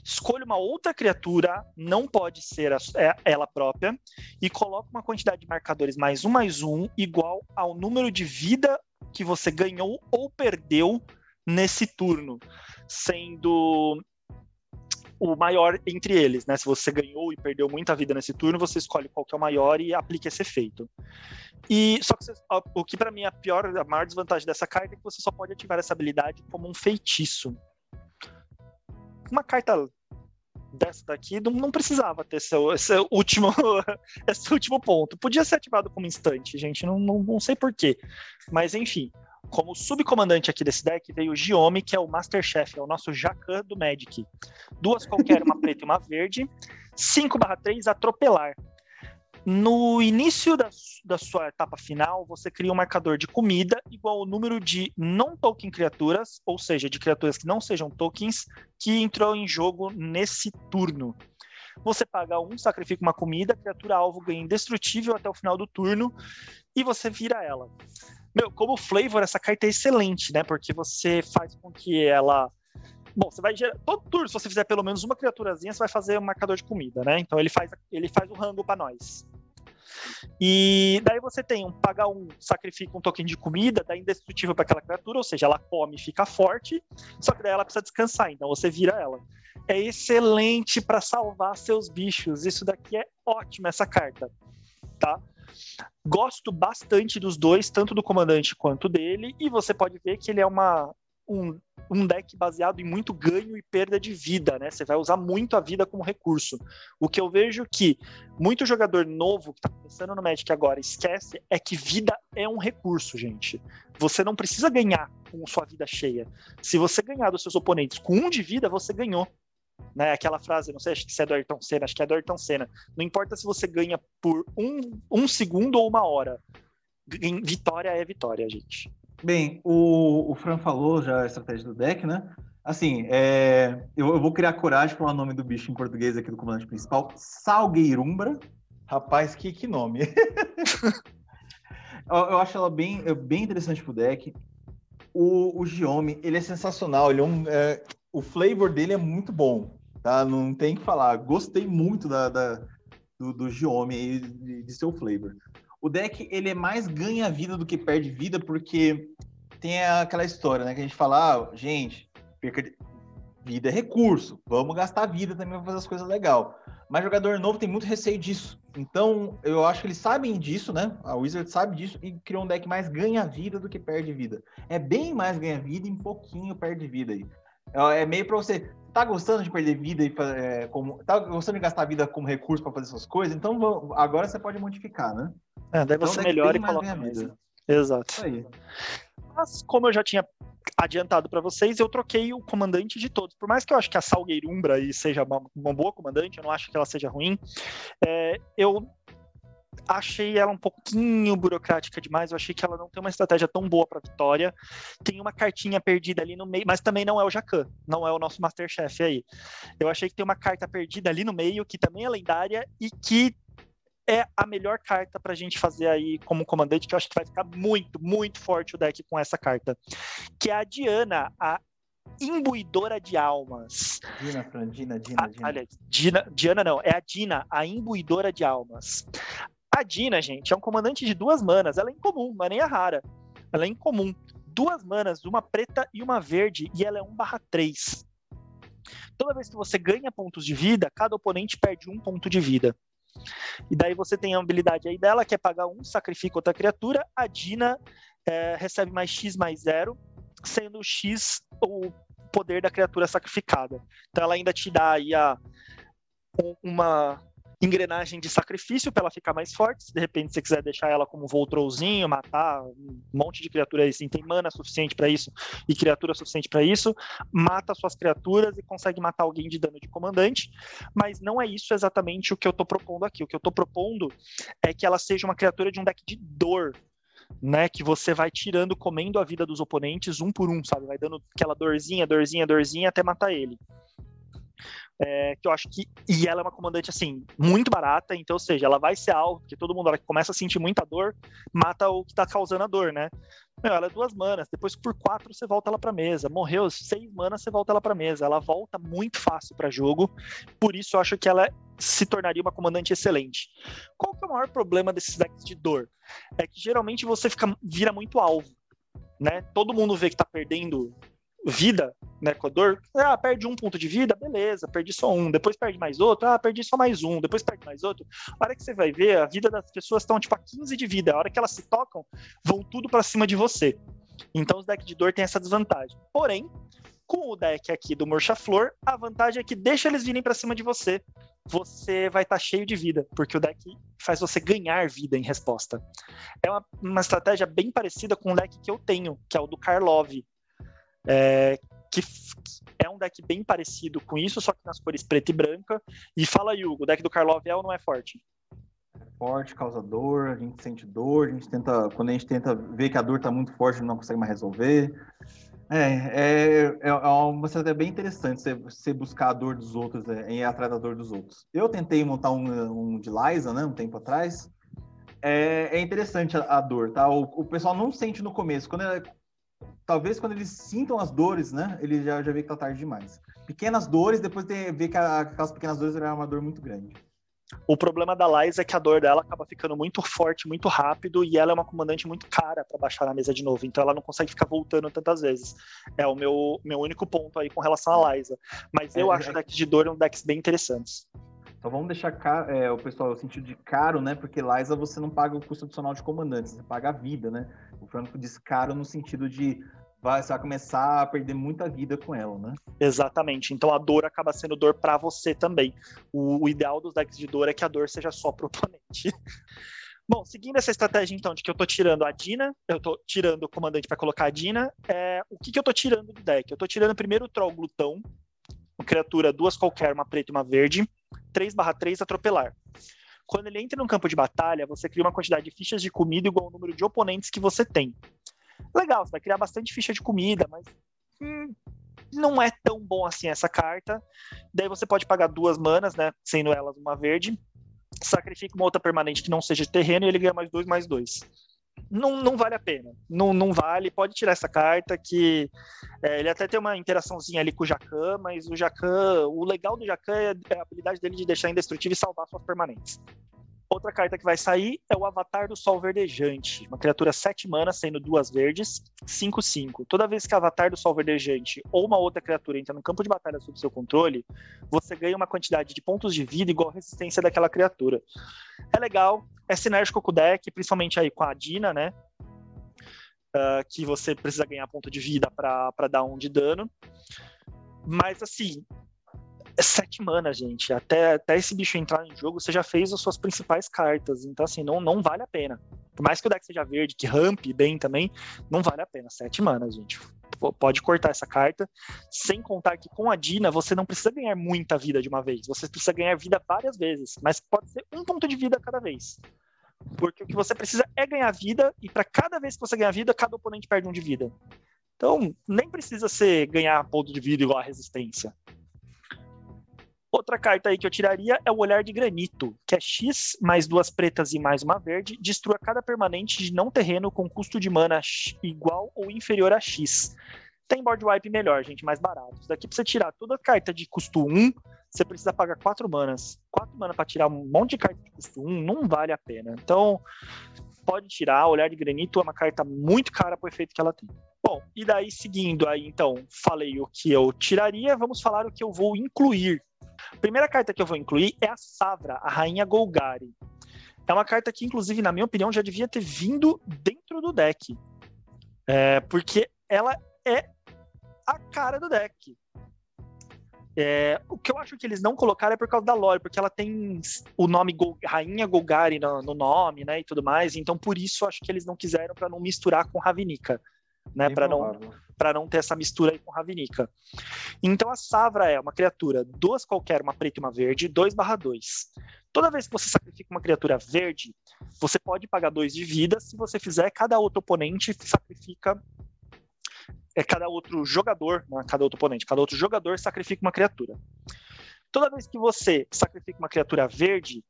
escolha uma outra criatura, não pode ser a, é, ela própria, e coloca uma quantidade de marcadores mais um mais um igual ao número de vida que você ganhou ou perdeu nesse turno, sendo o maior entre eles, né? Se você ganhou e perdeu muita vida nesse turno, você escolhe qual que é o maior e aplica esse efeito. E só que você, o que para mim é a pior, a maior desvantagem dessa carta é que você só pode ativar essa habilidade como um feitiço uma carta dessa daqui não, não precisava ter seu, esse, último, esse último ponto. Podia ser ativado como instante, gente, não, não, não sei porquê. Mas enfim, como subcomandante aqui desse deck veio o Giome, que é o Masterchef, é o nosso Jacan do Magic. Duas qualquer, uma preta e uma verde. 5/3 atropelar. No início da, da, sua etapa final, você cria um marcador de comida igual ao número de não-token criaturas, ou seja, de criaturas que não sejam tokens, que entrou em jogo nesse turno. Você paga um, sacrifica uma comida, a criatura alvo ganha indestrutível até o final do turno e você vira ela. Meu, como flavor, essa carta é excelente, né? Porque você faz com que ela Bom, você vai gerar. Todo turno, se você fizer pelo menos uma criaturazinha, você vai fazer um marcador de comida, né? Então ele faz, ele faz o rango para nós. E daí você tem um paga um, sacrifica um token de comida, dá indestrutível para aquela criatura, ou seja, ela come e fica forte, só que daí ela precisa descansar, então você vira ela. É excelente para salvar seus bichos. Isso daqui é ótimo essa carta, tá? Gosto bastante dos dois, tanto do comandante quanto dele, e você pode ver que ele é uma um, um deck baseado em muito ganho e perda de vida, né? Você vai usar muito a vida como recurso. O que eu vejo que muito jogador novo que tá começando no Magic agora esquece é que vida é um recurso, gente. Você não precisa ganhar com sua vida cheia. Se você ganhar dos seus oponentes com um de vida, você ganhou. Né, aquela frase, não sei acho que se é do Ayrton Senna, acho que é do Ayrton Senna. Não importa se você ganha por um, um segundo ou uma hora. Vitória é vitória, gente. Bem, o, o Fran falou já a estratégia do deck, né? Assim, é, eu, eu, vou criar coragem para o nome do bicho em português aqui do comandante principal. Salgueirumbra. Rapaz, que, que nome. eu, eu, acho ela bem, é, bem interessante pro deck. O, o Giome, ele é sensacional. Ele é um, é, o flavor dele é muito bom, tá? Não tem que falar. Gostei muito da, da do, do Giome e de, de seu flavor. O deck, ele é mais ganha vida do que perde vida, porque tem aquela história, né? Que a gente fala, ah, gente, perca de... vida é recurso, vamos gastar vida também para fazer as coisas legal. Mas jogador novo tem muito receio disso. Então, eu acho que eles sabem disso, né? A Wizard sabe disso e criou um deck mais ganha vida do que perde vida. É bem mais ganha vida e um pouquinho perde vida aí. É, é meio pra você. Tá gostando de perder vida e é, como. Tá gostando de gastar vida como recurso para fazer essas coisas? Então agora você pode modificar, né? É, daí então, você melhora e coloca. Vida. Exato. Isso aí. Mas, como eu já tinha adiantado para vocês, eu troquei o comandante de todos. Por mais que eu acho que a Salgueirumbra aí seja uma, uma boa comandante, eu não acho que ela seja ruim. É, eu achei ela um pouquinho burocrática demais. Eu achei que ela não tem uma estratégia tão boa para vitória. Tem uma cartinha perdida ali no meio, mas também não é o Jacan, não é o nosso Masterchef aí. Eu achei que tem uma carta perdida ali no meio, que também é lendária e que é a melhor carta para a gente fazer aí como comandante, que eu acho que vai ficar muito, muito forte o deck com essa carta. Que é a Diana, a imbuidora de almas. Dina, Fran, Dina, Dina, Dina. Olha, Dina. Diana não, é a Dina, a imbuidora de almas. A Dina, gente, é um comandante de duas manas. Ela é incomum, mas nem é rara. Ela é incomum. Duas manas, uma preta e uma verde, e ela é 1 barra 3. Toda vez que você ganha pontos de vida, cada oponente perde um ponto de vida. E daí você tem a habilidade aí dela, que é pagar um, sacrifica outra criatura. A Dina é, recebe mais X mais zero, sendo X o poder da criatura sacrificada. Então ela ainda te dá aí a, uma engrenagem de sacrifício para ela ficar mais forte. Se de repente você quiser deixar ela como Voltrolzinho, matar um monte de criaturas assim, tem mana suficiente para isso e criatura suficiente para isso, mata suas criaturas e consegue matar alguém de dano de comandante. Mas não é isso exatamente o que eu estou propondo aqui. O que eu estou propondo é que ela seja uma criatura de um deck de dor, né, que você vai tirando, comendo a vida dos oponentes um por um, sabe? Vai dando aquela dorzinha, dorzinha, dorzinha até matar ele é, que eu acho que. E ela é uma comandante, assim, muito barata, então, ou seja, ela vai ser alvo, porque todo mundo, ela começa a sentir muita dor, mata o que tá causando a dor, né? Meu, ela é duas manas, depois por quatro você volta ela pra mesa. Morreu seis manas, você volta ela pra mesa. Ela volta muito fácil para jogo, por isso eu acho que ela se tornaria uma comandante excelente. Qual que é o maior problema desses decks de dor? É que geralmente você fica, vira muito alvo. Né? Todo mundo vê que tá perdendo vida, né, com a dor, ah, perde um ponto de vida, beleza, perdi só um, depois perde mais outro, ah, perdi só mais um, depois perde mais outro. A hora que você vai ver, a vida das pessoas estão tipo a 15 de vida, a hora que elas se tocam, vão tudo para cima de você. Então os decks de dor têm essa desvantagem. Porém, com o deck aqui do Murcha Flor, a vantagem é que deixa eles virem para cima de você. Você vai estar tá cheio de vida, porque o deck faz você ganhar vida em resposta. É uma, uma estratégia bem parecida com o deck que eu tenho, que é o do Karlov é, que é um deck bem parecido com isso, só que nas cores preta e branca. E fala, Hugo, o deck do Karlov é ou não é forte? É forte, causa dor, a gente sente dor, a gente tenta, quando a gente tenta ver que a dor está muito forte, não consegue mais resolver. É, é, é uma estratégia bem interessante você, você buscar a dor dos outros, é, ir atrás da dor dos outros. Eu tentei montar um, um de Liza, né, um tempo atrás. É, é interessante a, a, dor, tá? O, o pessoal não sente no começo. Quando, é, talvez quando eles sintam as dores, né? Ele já, já vê que tá tarde demais. Pequenas dores, depois de ver que aquelas pequenas dores é uma dor muito grande. O problema da Liza é que a dor dela acaba ficando muito forte, muito rápido, e ela é uma comandante muito cara para baixar na mesa de novo, então ela não consegue ficar voltando tantas vezes. É o meu, meu único ponto aí com relação a Liza. Mas eu é, acho é... decks de dor um decks bem interessantes. Então vamos deixar caro, é, o pessoal o sentido de caro, né? Porque Liza você não paga o custo adicional de comandante, você paga a vida, né? O Franco diz caro no sentido de vai, você vai começar a perder muita vida com ela, né? Exatamente. Então a dor acaba sendo dor para você também. O, o, ideal dos decks de dor é que a dor seja só pro oponente. Bom, seguindo essa estratégia então de que eu tô tirando a Dina, eu tô tirando o comandante para colocar a Dina, é, o que, que eu tô tirando do deck? Eu tô tirando primeiro o Troll Glutão, uma criatura duas qualquer, uma preta e uma verde, 3/3 atropelar. Quando ele entra no campo de batalha, você cria uma quantidade de fichas de comida igual ao número de oponentes que você tem. Legal, você vai criar bastante ficha de comida, mas hum, não é tão bom assim essa carta. Daí você pode pagar duas manas, né? Sendo elas uma verde. Sacrifica uma outra permanente que não seja de terreno e ele ganha mais dois, mais dois. Não, não vale a pena. Não, não vale. Pode tirar essa carta que é, ele até tem uma interaçãozinha ali com o Jacan, mas o Jacan, o legal do Jacan é a habilidade dele de deixar indestrutível e salvar suas permanentes. Outra carta que vai sair é o Avatar do Sol Verdejante, uma criatura 7 mana, sendo duas verdes, 5-5. Toda vez que o Avatar do Sol Verdejante ou uma outra criatura entra no campo de batalha sob seu controle, você ganha uma quantidade de pontos de vida igual à resistência daquela criatura. É legal, é sinérgico com o deck, principalmente aí com a Dina, né? Uh, que você precisa ganhar ponto de vida para dar um de dano. Mas assim, é sete mana, gente. Até, até esse bicho entrar em jogo, você já fez as suas principais cartas. Então, assim, não, não vale a pena. Por mais que o deck seja verde, que ramp bem também, não vale a pena. Sete mana, gente. Pode cortar essa carta. Sem contar que com a Dina, você não precisa ganhar muita vida de uma vez. Você precisa ganhar vida várias vezes. Mas pode ser um ponto de vida cada vez. Porque o que você precisa é ganhar vida, e para cada vez que você ganhar vida, cada oponente perde um de vida. Então, nem precisa ser ganhar ponto de vida igual a resistência. Outra carta aí que eu tiraria é o Olhar de Granito, que é X mais duas pretas e mais uma verde, destrua cada permanente de não terreno com custo de mana igual ou inferior a X. Tem board wipe melhor, gente, mais barato. Isso daqui pra você tirar toda a carta de custo 1, você precisa pagar 4 manas. 4 manas para tirar um monte de carta de custo 1 não vale a pena. Então, pode tirar. Olhar de Granito é uma carta muito cara pro efeito que ela tem. Bom, e daí seguindo aí, então, falei o que eu tiraria, vamos falar o que eu vou incluir primeira carta que eu vou incluir é a Savra, a Rainha Golgari. É uma carta que, inclusive, na minha opinião, já devia ter vindo dentro do deck. É, porque ela é a cara do deck. É, o que eu acho que eles não colocaram é por causa da lore, porque ela tem o nome Rainha Golgari no, no, nome, né, e tudo mais. Então, por isso, acho que eles não quiseram para não misturar com Ravnica né? Para não, para não ter essa mistura aí com Ravnica. Então a Savra é uma criatura, duas qualquer, uma preta e uma verde, 2 barra 2. Toda vez que você sacrifica uma criatura verde, você pode pagar 2 de vida. Se você fizer, cada outro oponente sacrifica. É cada outro jogador, não é cada outro oponente, cada outro jogador sacrifica uma criatura. Toda vez que você sacrifica uma criatura verde,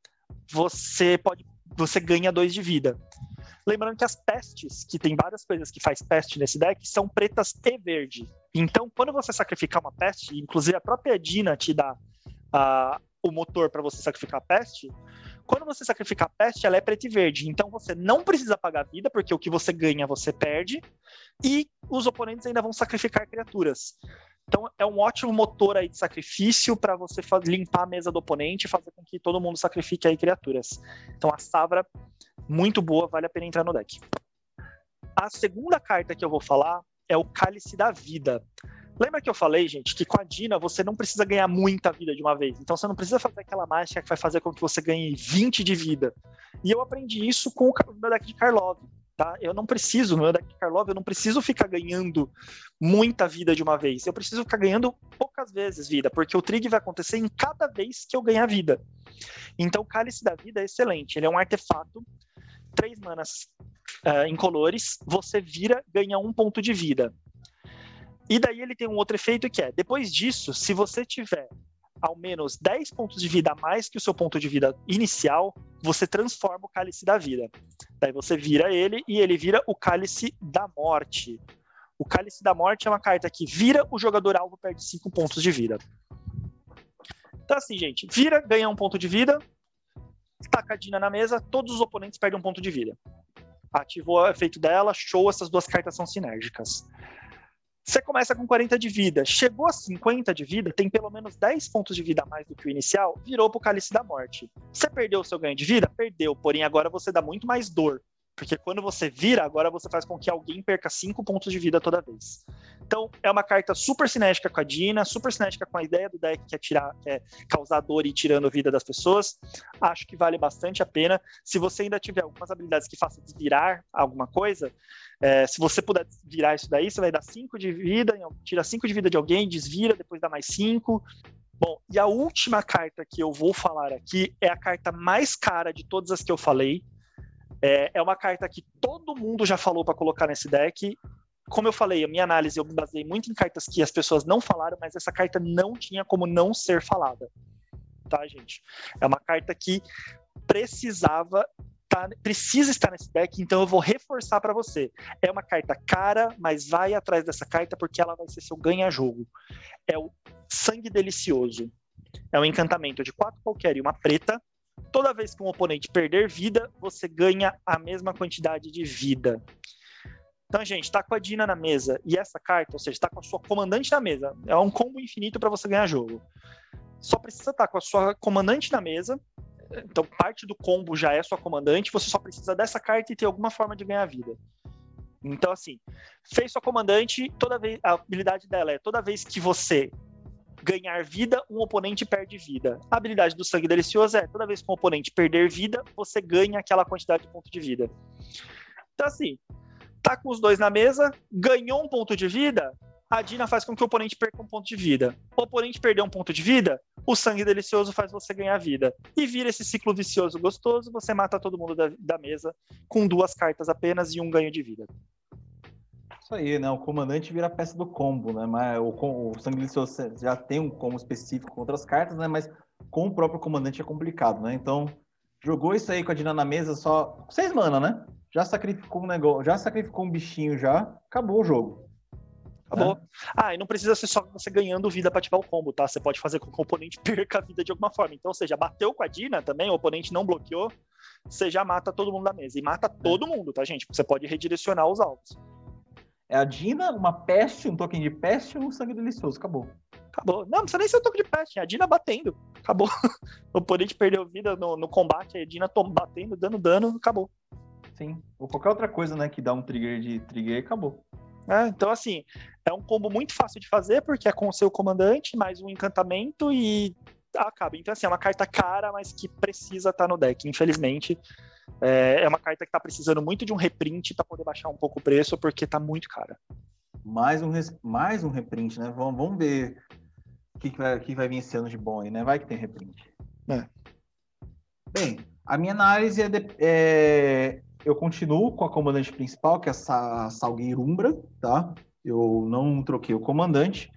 você pode você ganha 2 de vida. Lembrando que as pestes, que tem várias coisas que faz peste nesse deck, são pretas e verde. Então, quando você sacrificar uma peste, inclusive a própria Dina te dá uh, o motor para você sacrificar a peste, quando você sacrificar a peste, ela é preta e verde. Então você não precisa pagar vida, porque o que você ganha você perde, e os oponentes ainda vão sacrificar criaturas. Então é um ótimo motor aí de sacrifício para você limpar a mesa do oponente e fazer com que todo mundo sacrifique aí criaturas. Então a Savra muito boa, vale a pena entrar no deck. A segunda carta que eu vou falar é o Cálice da Vida. Lembra que eu falei, gente, que com a Dina você não precisa ganhar muita vida de uma vez. Então você não precisa fazer aquela mágica que vai fazer com que você ganhe 20 de vida. E eu aprendi isso com o meu deck de Karlov. Tá? Eu não preciso, no meu deck de Karlov, eu não preciso ficar ganhando muita vida de uma vez. Eu preciso ficar ganhando poucas vezes vida, porque o trig vai acontecer em cada vez que eu ganhar vida. Então, o Cálice da Vida é excelente. Ele é um artefato três manas uh, incolores, você vira, ganha um ponto de vida. E daí ele tem um outro efeito que é, depois disso, se você tiver ao menos 10 pontos de vida a mais que o seu ponto de vida inicial, você transforma o cálice da vida. Daí você vira ele e ele vira o cálice da morte. O cálice da morte é uma carta que vira o jogador alvo perde 5 pontos de vida. Então assim, gente, vira, ganha um ponto de vida, tacadinha na mesa, todos os oponentes perdem um ponto de vida. Ativou o efeito dela, show, essas duas cartas são sinérgicas. Você começa com 40 de vida, chegou a 50 de vida, tem pelo menos 10 pontos de vida a mais do que o inicial, virou pro cálice da morte. Você perdeu o seu ganho de vida? Perdeu, porém agora você dá muito mais dor. Porque quando você vira, agora você faz com que alguém perca 5 pontos de vida toda vez. Então, é uma carta super cinética com a Dina, super cinética com a ideia do deck que é, tirar, é causar dor e tirando vida das pessoas. Acho que vale bastante a pena. Se você ainda tiver algumas habilidades que façam desvirar alguma coisa, é, se você puder virar isso daí, você vai dar 5 de vida, tira 5 de vida de alguém, desvira, depois dá mais 5. Bom, e a última carta que eu vou falar aqui é a carta mais cara de todas as que eu falei, é, é uma carta que todo mundo já falou para colocar nesse deck. Como eu falei, a minha análise eu me baseei muito em cartas que as pessoas não falaram, mas essa carta não tinha como não ser falada. Tá, gente? É uma carta que precisava Tá, precisa estar nesse deck, então eu vou reforçar para você. É uma carta cara, mas vai atrás dessa carta porque ela vai ser seu ganha-jogo. É o Sangue Delicioso. É um encantamento de quatro qualquer e uma preta, Toda vez que um oponente perder vida, você ganha a mesma quantidade de vida. Então, gente, tá com a Dina na mesa e essa carta, ou seja, tá com a sua comandante na mesa. É um combo infinito para você ganhar jogo. Só precisa estar tá com a sua comandante na mesa. Então, parte do combo já é sua comandante. Você só precisa dessa carta e ter alguma forma de ganhar vida. Então, assim, fez sua comandante, toda vez a habilidade dela é toda vez que você ganhar vida, um oponente perde vida. A habilidade do sangue delicioso é toda vez que um oponente perder vida, você ganha aquela quantidade de ponto de vida. Então, assim, tá com os dois na mesa, ganhou um ponto de vida, a Dina faz com que o oponente perca um ponto de vida. O oponente perdeu um ponto de vida, o sangue delicioso faz você ganhar vida. E vira esse ciclo vicioso gostoso, você mata todo mundo da, da mesa com duas cartas apenas e um ganho de vida. Isso aí, né? O comandante vira peça do combo, né? Mas o, o sangue delicioso já tem um combo específico com outras cartas, né? Mas com o próprio comandante é complicado, né? Então, jogou isso aí com a Dina na mesa só. Seis mana, né? Já sacrificou um negócio, já sacrificou um bichinho já, acabou o jogo. Acabou. É. Ah, e não precisa ser só você ganhando vida para ativar o combo, tá? Você pode fazer com que o oponente perca a vida de alguma forma. Então, ou seja, bateu com a Dina também, o oponente não bloqueou, você já mata todo mundo da mesa. E mata todo mundo, tá, gente? Você pode redirecionar os alvos. É a Dina, uma peste, um token de peste e um sangue delicioso. Acabou. Acabou. Não, não precisa nem ser um token de peste. É a Dina batendo. Acabou. o oponente perdeu vida no, no combate, a Dina batendo, dando dano, acabou. Sim. Ou qualquer outra coisa, né, que dá um trigger de trigger, acabou. É, então, assim, é um combo muito fácil de fazer, porque é com o seu comandante, mais um encantamento e acaba. Então, assim, é uma carta cara, mas que precisa estar tá no deck, infelizmente. É, é uma carta que está precisando muito de um reprint para poder baixar um pouco o preço, porque está muito cara. Mais um, mais um reprint, né? Vamos, vamos ver o que, que, vai, que vai vir esse ano de bom aí, né? Vai que tem reprint. É. Bem, a minha análise é, de, é, eu continuo com a comandante principal, que é a Salgueirumbra, tá? Eu não troquei o comandante.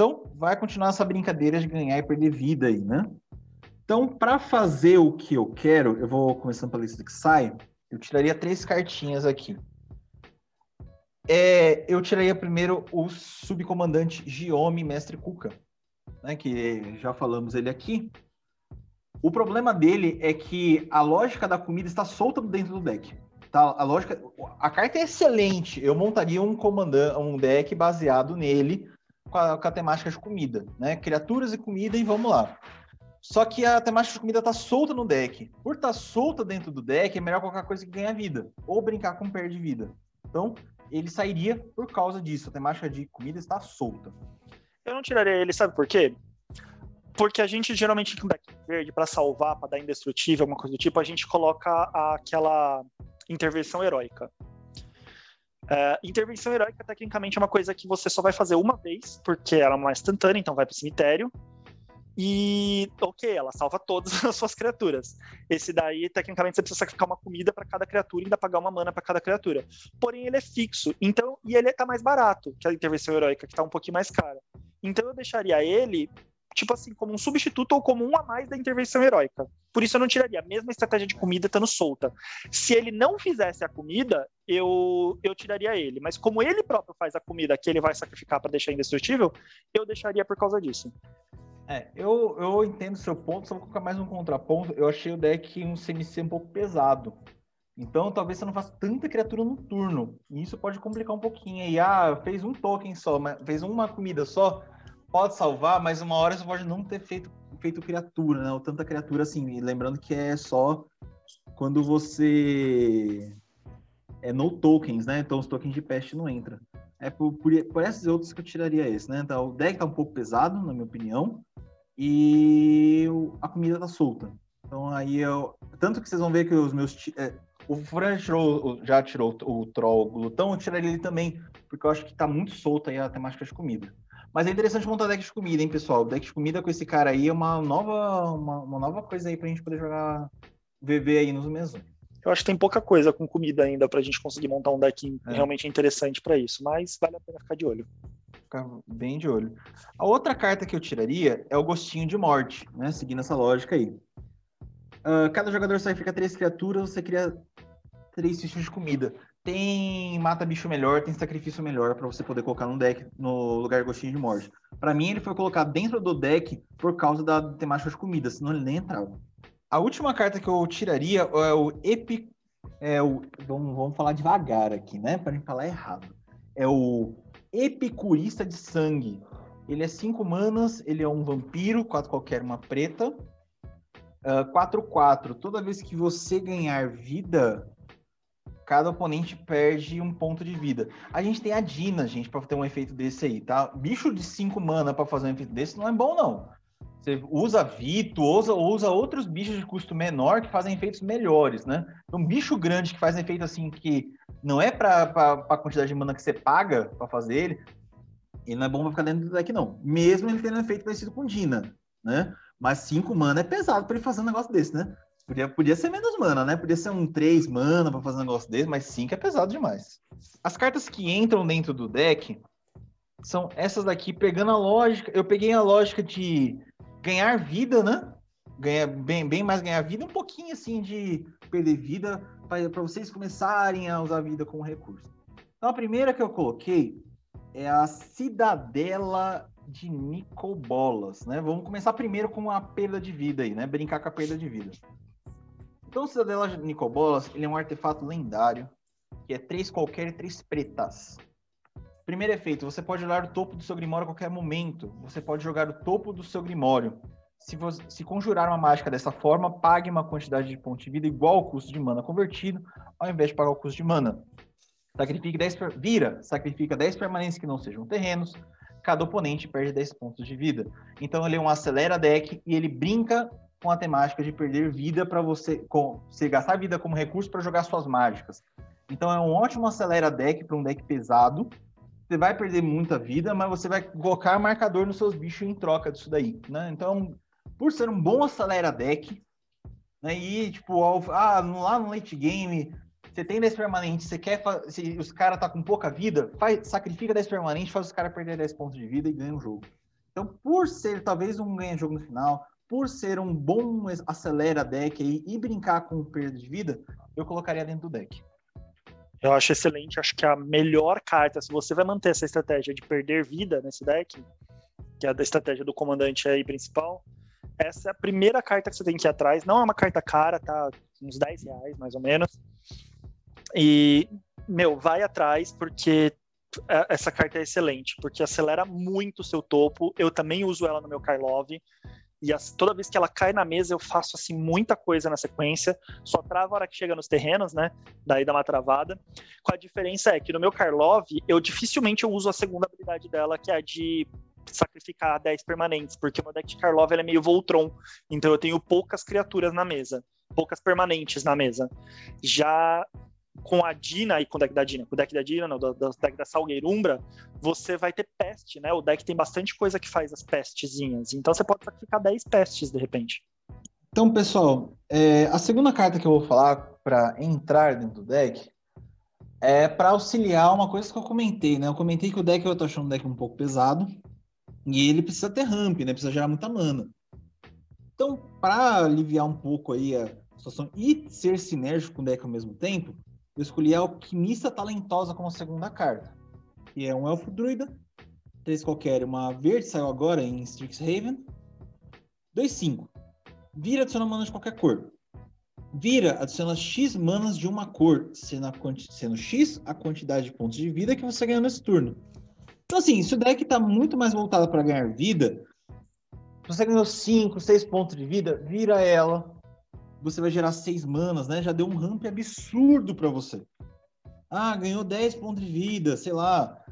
Então, vai continuar essa brincadeira de ganhar e perder vida aí, né? Então, para fazer o que eu quero, eu vou começando pela lista que sai. Eu tiraria três cartinhas aqui. É, eu tiraria primeiro o subcomandante Giome Mestre Cuca, né, que já falamos ele aqui. O problema dele é que a lógica da comida está solta dentro do deck. Tá? A lógica, a carta é excelente. Eu montaria um comandante, um deck baseado nele com a, com a temática de comida, né? Criaturas e comida e vamos lá. Só que a temática de comida tá solta no deck. Por estar tá solta dentro do deck, é melhor colocar coisa que ganha vida. Ou brincar com perde vida. Então, ele sairia por causa disso. A temática de comida está solta. Eu não tiraria ele, sabe por quê? Porque a gente geralmente com deck verde, para salvar, para dar indestrutível, alguma coisa do tipo, a gente coloca aquela intervenção heróica. Uh, intervenção heróica, tecnicamente, é uma coisa que você só vai fazer uma vez, porque ela é uma instantânea, então vai para o cemitério. E, ok, ela salva todas as suas criaturas. Esse daí, tecnicamente, você precisa sacrificar uma comida para cada criatura e ainda pagar uma mana para cada criatura. Porém, ele é fixo. Então, e ele tá mais barato que a intervenção heróica, que tá um pouquinho mais cara. Então, eu deixaria ele tipo assim, como um substituto ou como um a mais da intervenção heróica. Por isso eu não tiraria a mesma estratégia de comida estando solta. Se ele não fizesse a comida, eu, eu tiraria ele. Mas como ele próprio faz a comida que ele vai sacrificar para deixar indestrutível, eu deixaria por causa disso. É, eu, eu entendo seu ponto, só vou colocar mais um contraponto. Eu achei o deck um CMC um pouco pesado. Então, talvez você não faça tanta criatura no turno. E isso pode complicar um pouquinho. E, ah, fez um token só, fez uma comida só, pode salvar, mas uma hora você pode não ter feito, feito criatura, né? Ou tanta criatura assim. Lembrando que é só quando você é no tokens, né? Então os tokens de peste não entram. É por, por, por outros que eu tiraria esse, né? Então, o deck tá um pouco pesado, na minha opinião e a comida tá solta. Então aí eu. Tanto que vocês vão ver que os meus. É, o Fran tirou, já tirou o troll glutão, eu tiraria ele também, porque eu acho que tá muito solta aí a temática de comida. Mas é interessante montar deck de comida, hein, pessoal? Deck de comida com esse cara aí é uma nova, uma, uma nova coisa aí pra gente poder jogar VV aí nos meses. Eu acho que tem pouca coisa com comida ainda pra gente conseguir montar um deck é. realmente interessante para isso, mas vale a pena ficar de olho ficar bem de olho. A outra carta que eu tiraria é o Gostinho de Morte, né? Seguindo essa lógica aí. Uh, cada jogador sacrifica três criaturas, você cria três fichas de comida. Tem mata bicho melhor, tem sacrifício melhor para você poder colocar no deck no lugar Gostinho de Morte. Para mim, ele foi colocado dentro do deck por causa da temática de comida, senão ele nem entrava. A última carta que eu tiraria é o Epic. É o, vamos, vamos falar devagar aqui, né? Para não falar errado. É o Epicurista de Sangue. Ele é 5 manas, ele é um vampiro, 4 qualquer, uma preta. 4-4. Uh, Toda vez que você ganhar vida, cada oponente perde um ponto de vida. A gente tem a Dina, gente, para ter um efeito desse aí, tá? Bicho de 5 mana para fazer um efeito desse não é bom, não. Você usa Vito, usa, usa outros bichos de custo menor que fazem efeitos melhores, né? Um bicho grande que faz efeito assim que não é para a quantidade de mana que você paga para fazer ele, ele não é bom pra ficar dentro do deck, não. Mesmo ele tendo um efeito parecido com Dina, né? Mas 5 mana é pesado para ele fazer um negócio desse, né? Podia, podia ser menos mana, né? Podia ser um 3 mana pra fazer um negócio desse, mas 5 é pesado demais. As cartas que entram dentro do deck são essas daqui, pegando a lógica. Eu peguei a lógica de ganhar vida, né? Ganhar bem, bem mais ganhar vida, um pouquinho assim de perder vida, para vocês começarem a usar vida como recurso. Então a primeira que eu coloquei é a Cidadela de Nicobolas, né? Vamos começar primeiro com a perda de vida aí, né? Brincar com a perda de vida. Então, Cidadela Nicobolas, ele é um artefato lendário, que é três qualquer e três pretas. Primeiro efeito, você pode olhar o topo do seu Grimório a qualquer momento. Você pode jogar o topo do seu Grimório. Se, você, se conjurar uma mágica dessa forma, pague uma quantidade de pontos de vida igual ao custo de mana convertido, ao invés de pagar o custo de mana. Sacrifique 10 per... Vira, sacrifica 10 permanentes que não sejam terrenos. Cada oponente perde 10 pontos de vida. Então ele é um acelera deck e ele brinca com a temática de perder vida para você, com, você gastar vida como recurso para jogar suas mágicas. Então é um ótimo acelera deck para um deck pesado. Você vai perder muita vida, mas você vai colocar marcador nos seus bichos em troca disso daí, né? Então, por ser um bom acelera deck, né? E tipo, ah, lá no late game, você tem 10 permanentes, você quer se os caras tá com pouca vida, faz, sacrifica 10 permanentes, faz os caras perder 10 pontos de vida e ganha o jogo. Então, por ser talvez um ganha jogo no final, por ser um bom acelera deck aí e brincar com perda de vida, eu colocaria dentro do deck. Eu acho excelente, acho que a melhor carta, se você vai manter essa estratégia de perder vida nesse deck, que é a estratégia do comandante aí principal, essa é a primeira carta que você tem que ir atrás. Não é uma carta cara, tá? Uns 10 reais, mais ou menos. E, meu, vai atrás, porque é, essa carta é excelente, porque acelera muito o seu topo. Eu também uso ela no meu Karlov. E as, toda vez que ela cai na mesa, eu faço assim muita coisa na sequência. Só trava a hora que chega nos terrenos, né? Daí dá uma travada. Com a diferença é que no meu Karlov, eu dificilmente eu uso a segunda habilidade dela, que é a de sacrificar 10 permanentes, porque o meu deck de Karlov é meio Voltron. Então eu tenho poucas criaturas na mesa. Poucas permanentes na mesa. Já com a Dina e com o deck da Dina, com o deck da Dina, não, do, do deck da Salgueirumbra, você vai ter peste, né? O deck tem bastante coisa que faz as pestezinhas. Então você pode sacrificar 10 pestes de repente. Então, pessoal, é, a segunda carta que eu vou falar para entrar dentro do deck é para auxiliar uma coisa que eu comentei, né? Eu comentei que o deck eu tô achando um deck um pouco pesado e ele precisa ter ramp, né? Precisa gerar muita mana. Então, para aliviar um pouco aí a situação e ser sinérgico com o deck ao mesmo tempo, eu escolhi a Alquimista Talentosa como segunda carta, que é um elfo druida, três qualquer, uma verde, saiu agora em Strixhaven. 2-5. Vira adiciona manas de qualquer cor. Vira adiciona X manas de uma cor, sendo, sendo X a quantidade de pontos de vida que você ganhou nesse turno. Então, assim, se o deck está muito mais voltado para ganhar vida, você ganhou 5, 6 pontos de vida, vira ela você vai gerar seis manas, né? Já deu um ramp absurdo para você. Ah, ganhou 10 pontos de vida, sei lá.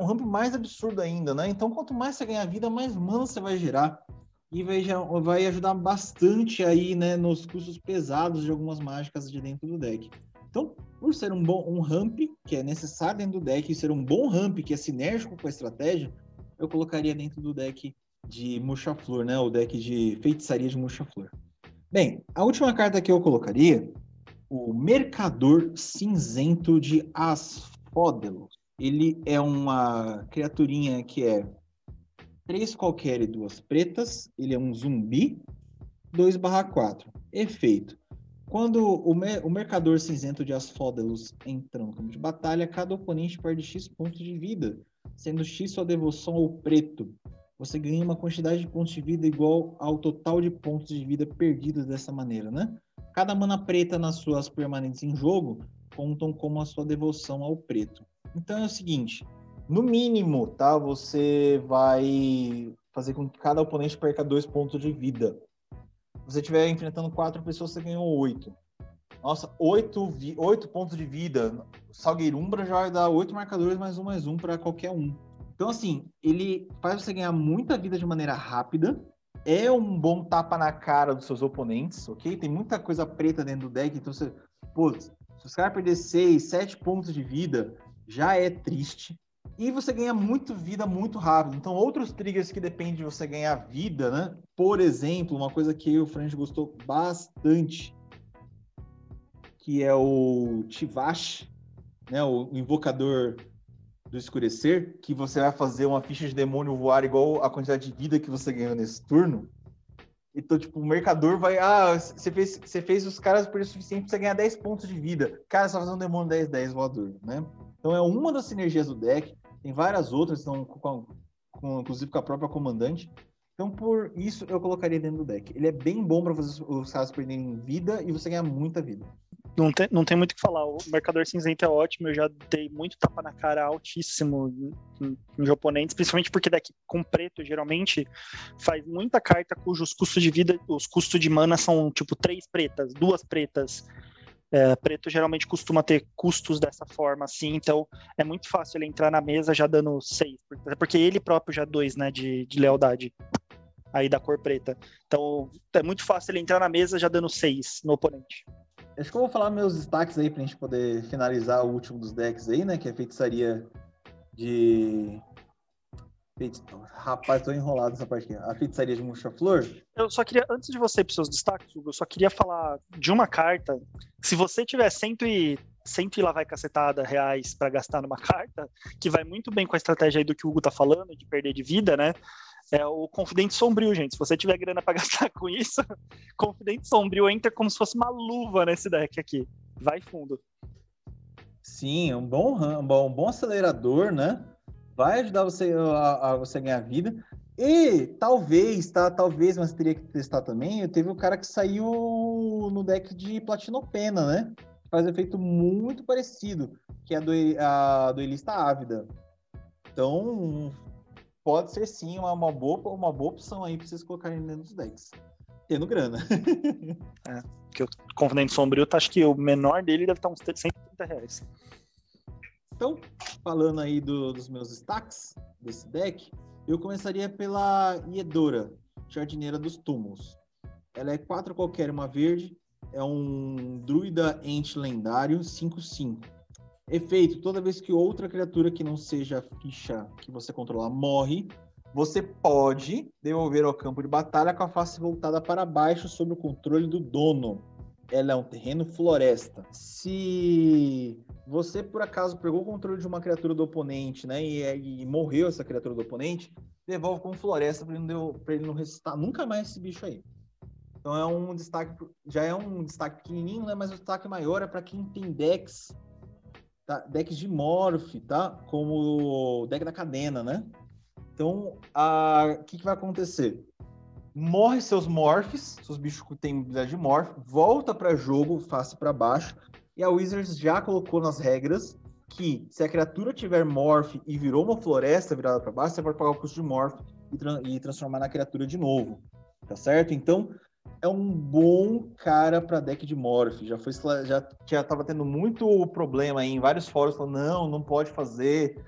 Um ramp mais absurdo ainda, né? Então, quanto mais você ganhar vida, mais manas você vai gerar. E vai, vai ajudar bastante aí, né, nos custos pesados de algumas mágicas de dentro do deck. Então, por ser um bom um ramp que é necessário dentro do deck e ser um bom ramp que é sinérgico com a estratégia, eu colocaria dentro do deck de Murcha-Flor, né? O deck de feitiçaria de Murcha-Flor. Bem, a última carta que eu colocaria, o Mercador Cinzento de Asphodelos. Ele é uma criaturinha que é três qualquer e duas pretas. Ele é um zumbi 2/4. Efeito. Quando o, mer o Mercador Cinzento de Asphodelos entra no campo de batalha, cada oponente perde X pontos de vida, sendo X sua devoção ao preto você ganha uma quantidade de pontos de vida igual ao total de pontos de vida perdidos dessa maneira, né? Cada mana preta nas suas permanentes em jogo contam como a sua devoção ao preto. Então é o seguinte, no mínimo, tá? Você vai fazer com que cada oponente perca dois pontos de vida. Se você estiver enfrentando quatro pessoas, você ganhou oito. Nossa, 8, vi... 8 pontos de vida. Salgueirumbra já vai dar 8 marcadores mais um mais um para qualquer um. Então, assim, ele faz você ganhar muita vida de maneira rápida. É um bom tapa na cara dos seus oponentes, ok? Tem muita coisa preta dentro do deck, então você. Pô, se os caras perder 6, 7 pontos de vida, já é triste. E você ganha muito vida muito rápido. Então, outros triggers que dependem de você ganhar vida, né? Por exemplo, uma coisa que o Frank gostou bastante, que é o Tivash, né? O invocador do escurecer, que você vai fazer uma ficha de demônio voar igual a quantidade de vida que você ganhou nesse turno. Então, tipo, o mercador vai. Ah, você fez, você fez os caras por o suficiente pra você ganhar 10 pontos de vida. Cara, você vai fazer um demônio 10, 10 voador, né? Então é uma das sinergias do deck. Tem várias outras, então, com, com, inclusive com a própria comandante. Então, por isso, eu colocaria dentro do deck. Ele é bem bom para fazer os caras perderem vida e você ganhar muita vida. Não tem, não tem muito o que falar. O marcador cinzento é ótimo. Eu já dei muito tapa na cara altíssimo em, em oponentes, principalmente porque deck com preto geralmente faz muita carta cujos custos de vida, os custos de mana são tipo três pretas, duas pretas. É, preto geralmente costuma ter custos dessa forma, assim, então é muito fácil ele entrar na mesa já dando 6, porque ele próprio já 2, né, de, de lealdade, aí da cor preta. Então é muito fácil ele entrar na mesa já dando 6 no oponente. Acho que eu vou falar meus destaques aí pra gente poder finalizar o último dos decks aí, né, que é feitiçaria de Rapaz, tô enrolado nessa parte aqui. A feitiçaria de Murcha Flor. Eu só queria, antes de você ir pros seus destaques, Hugo, eu só queria falar de uma carta. Se você tiver cento e, cento e lá vai cacetada reais para gastar numa carta, que vai muito bem com a estratégia aí do que o Hugo tá falando, de perder de vida, né? É o Confidente Sombrio, gente. Se você tiver grana para gastar com isso, Confidente Sombrio entra como se fosse uma luva nesse deck aqui. Vai fundo. Sim, um bom, um bom, um bom acelerador, né? vai ajudar você a, a, você ganhar vida. E talvez, tá? Talvez, mas teria que testar também. Teve o cara que saiu no deck de Platinopena, né? Faz um efeito muito parecido, que é a, do, a ávida. Então, pode ser sim uma, uma, boa, uma boa opção aí pra vocês colocarem dentro dos decks. Tendo grana. é, que o Confidente Sombrio, tá, acho que o menor dele deve estar uns 130 reais. Então, falando aí do, dos meus destaques desse deck, eu começaria pela Iedora, Jardineira dos Túmulos. Ela é 4 qualquer, uma verde, é um druida ente lendário 5-5. Efeito: toda vez que outra criatura que não seja a ficha que você controlar morre, você pode devolver ao campo de batalha com a face voltada para baixo sob o controle do dono. Ela é um terreno floresta. Se você por acaso pegou o controle de uma criatura do oponente, né, e, e morreu essa criatura do oponente, devolve com floresta para ele, ele não ressuscitar nunca mais esse bicho aí. Então é um destaque, já é um destaque pequenininho, né, mas o destaque maior é para quem tem decks, tá? decks de morph, tá? Como o deck da cadena, né? Então, o que, que vai acontecer? Morre seus morphs, seus bichos que têm habilidade de morph, volta para jogo, face para baixo, e a Wizards já colocou nas regras que se a criatura tiver morph e virou uma floresta virada para baixo, você pode pagar o custo de morph e, tra e, transformar na criatura de novo. Tá certo? Então, é um bom cara para deck de morph. Já foi já já tava tendo muito problema aí em vários fóruns falando não, não pode fazer.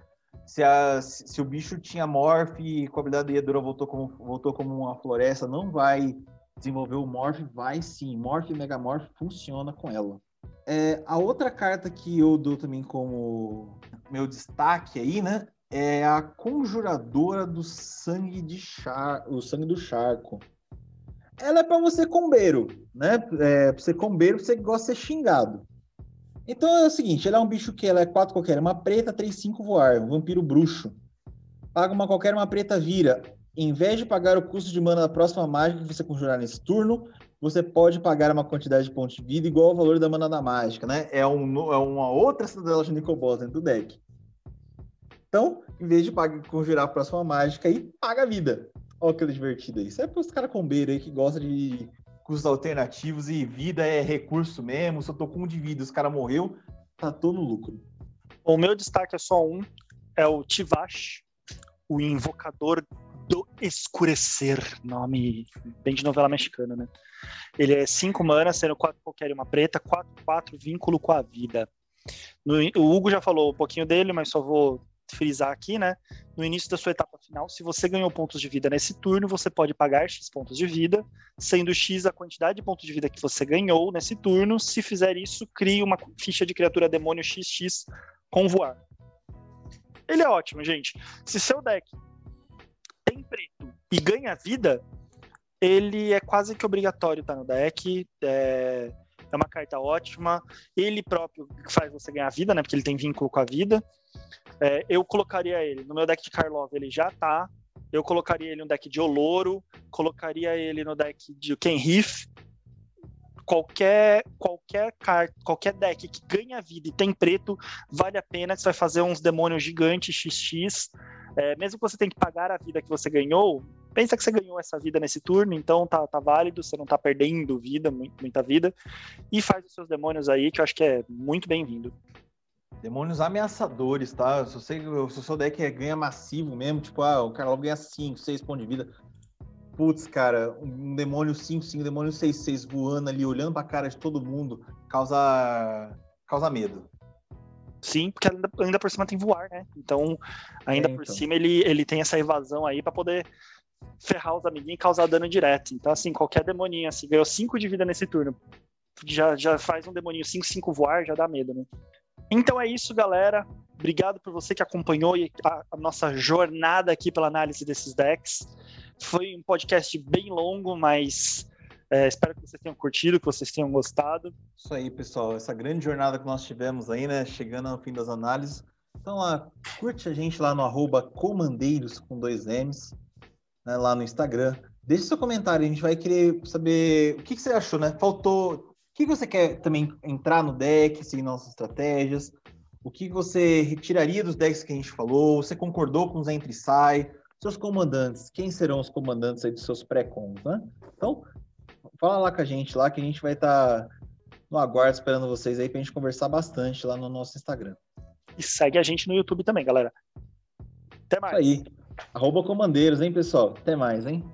Se, a, se o bicho tinha morph e com a habilidade de Edura voltou como voltou como uma floresta, não vai desenvolver o morph, vai sim. Morph e megamorph funciona com ela. É, a outra carta que eu dou também como meu destaque aí, né? É a Conjuradora do Sangue de Char... o Sangue do Charco. Ela é para você combeiro, né? É, pra você combeiro, você gosta de ser xingado. Então é o seguinte, ela é um bicho que ela é 4 qualquer, uma preta, 3, 5 voar, um vampiro bruxo. Paga uma qualquer, uma preta vira. Em vez de pagar o custo de mana da próxima mágica que você conjurar nesse turno, você pode pagar uma quantidade de pontos de vida igual ao valor da mana da mágica, né? É, um, é uma outra cidadela de Nicol Boss dentro do deck. Então, em vez de pagar, conjurar a próxima mágica aí, paga a vida. Olha que divertido isso. É para os caras combeiros aí que gostam de custos alternativos e vida é recurso mesmo. Eu tô com um de vida os cara morreu, tá todo no lucro. O meu destaque é só um, é o Tivash, o invocador do Escurecer, nome bem de novela mexicana, né? Ele é 5 mana, sendo 4 qualquer e uma preta, 4, 4, vínculo com a vida. No, o Hugo já falou um pouquinho dele, mas só vou frisar aqui, né? No início da sua etapa final, se você ganhou pontos de vida nesse turno, você pode pagar X pontos de vida, sendo X a quantidade de pontos de vida que você ganhou nesse turno. Se fizer isso, crie uma ficha de criatura demônio XX com voar. Ele é ótimo, gente. Se seu deck tem preto e ganha vida, ele é quase que obrigatório estar no deck. É, é uma carta ótima. Ele próprio faz você ganhar vida, né? Porque ele tem vínculo com a vida. É, eu colocaria ele no meu deck de Karlov, ele já tá. Eu colocaria ele no deck de Oloro, colocaria ele no deck de Kenrith. Qualquer, qualquer, carta, qualquer deck que ganha vida e tem preto, vale a pena. Você vai fazer uns demônios gigantes XX. É, mesmo que você tenha que pagar a vida que você ganhou, pensa que você ganhou essa vida nesse turno, então tá, tá válido, você não tá perdendo vida, muita vida. E faz os seus demônios aí, que eu acho que é muito bem-vindo. Demônios ameaçadores, tá? Se, você, se o seu deck é, ganha massivo mesmo, tipo, ah, o cara ganha 5, 6 pontos de vida. Putz, cara, um demônio 5, 5, demônio 6, 6 voando ali, olhando pra cara de todo mundo, causa, causa medo. Sim, porque ainda, ainda por cima tem voar, né? Então, ainda é, por então. cima ele, ele tem essa evasão aí para poder ferrar os amiguinhos e causar dano direto. Então, assim, qualquer demoninho, assim, ganhou 5 de vida nesse turno, já, já faz um demoninho 5, 5 voar, já dá medo, né? Então é isso, galera. Obrigado por você que acompanhou a, a nossa jornada aqui pela análise desses decks. Foi um podcast bem longo, mas é, espero que vocês tenham curtido, que vocês tenham gostado. Isso aí, pessoal. Essa grande jornada que nós tivemos aí, né? Chegando ao fim das análises. Então, lá, curte a gente lá no arroba comandeiros com dois M's, né, lá no Instagram. Deixe seu comentário, a gente vai querer saber o que, que você achou, né? Faltou que você quer também entrar no deck, seguir nossas estratégias? O que você retiraria dos decks que a gente falou? Você concordou com os entre e sai? Seus comandantes, quem serão os comandantes aí dos seus pré-combos, né? Então, fala lá com a gente lá que a gente vai estar tá no aguardo esperando vocês aí pra gente conversar bastante lá no nosso Instagram. E segue a gente no YouTube também, galera. Até mais. Isso aí. Arroba comandeiros, hein, pessoal? Até mais, hein?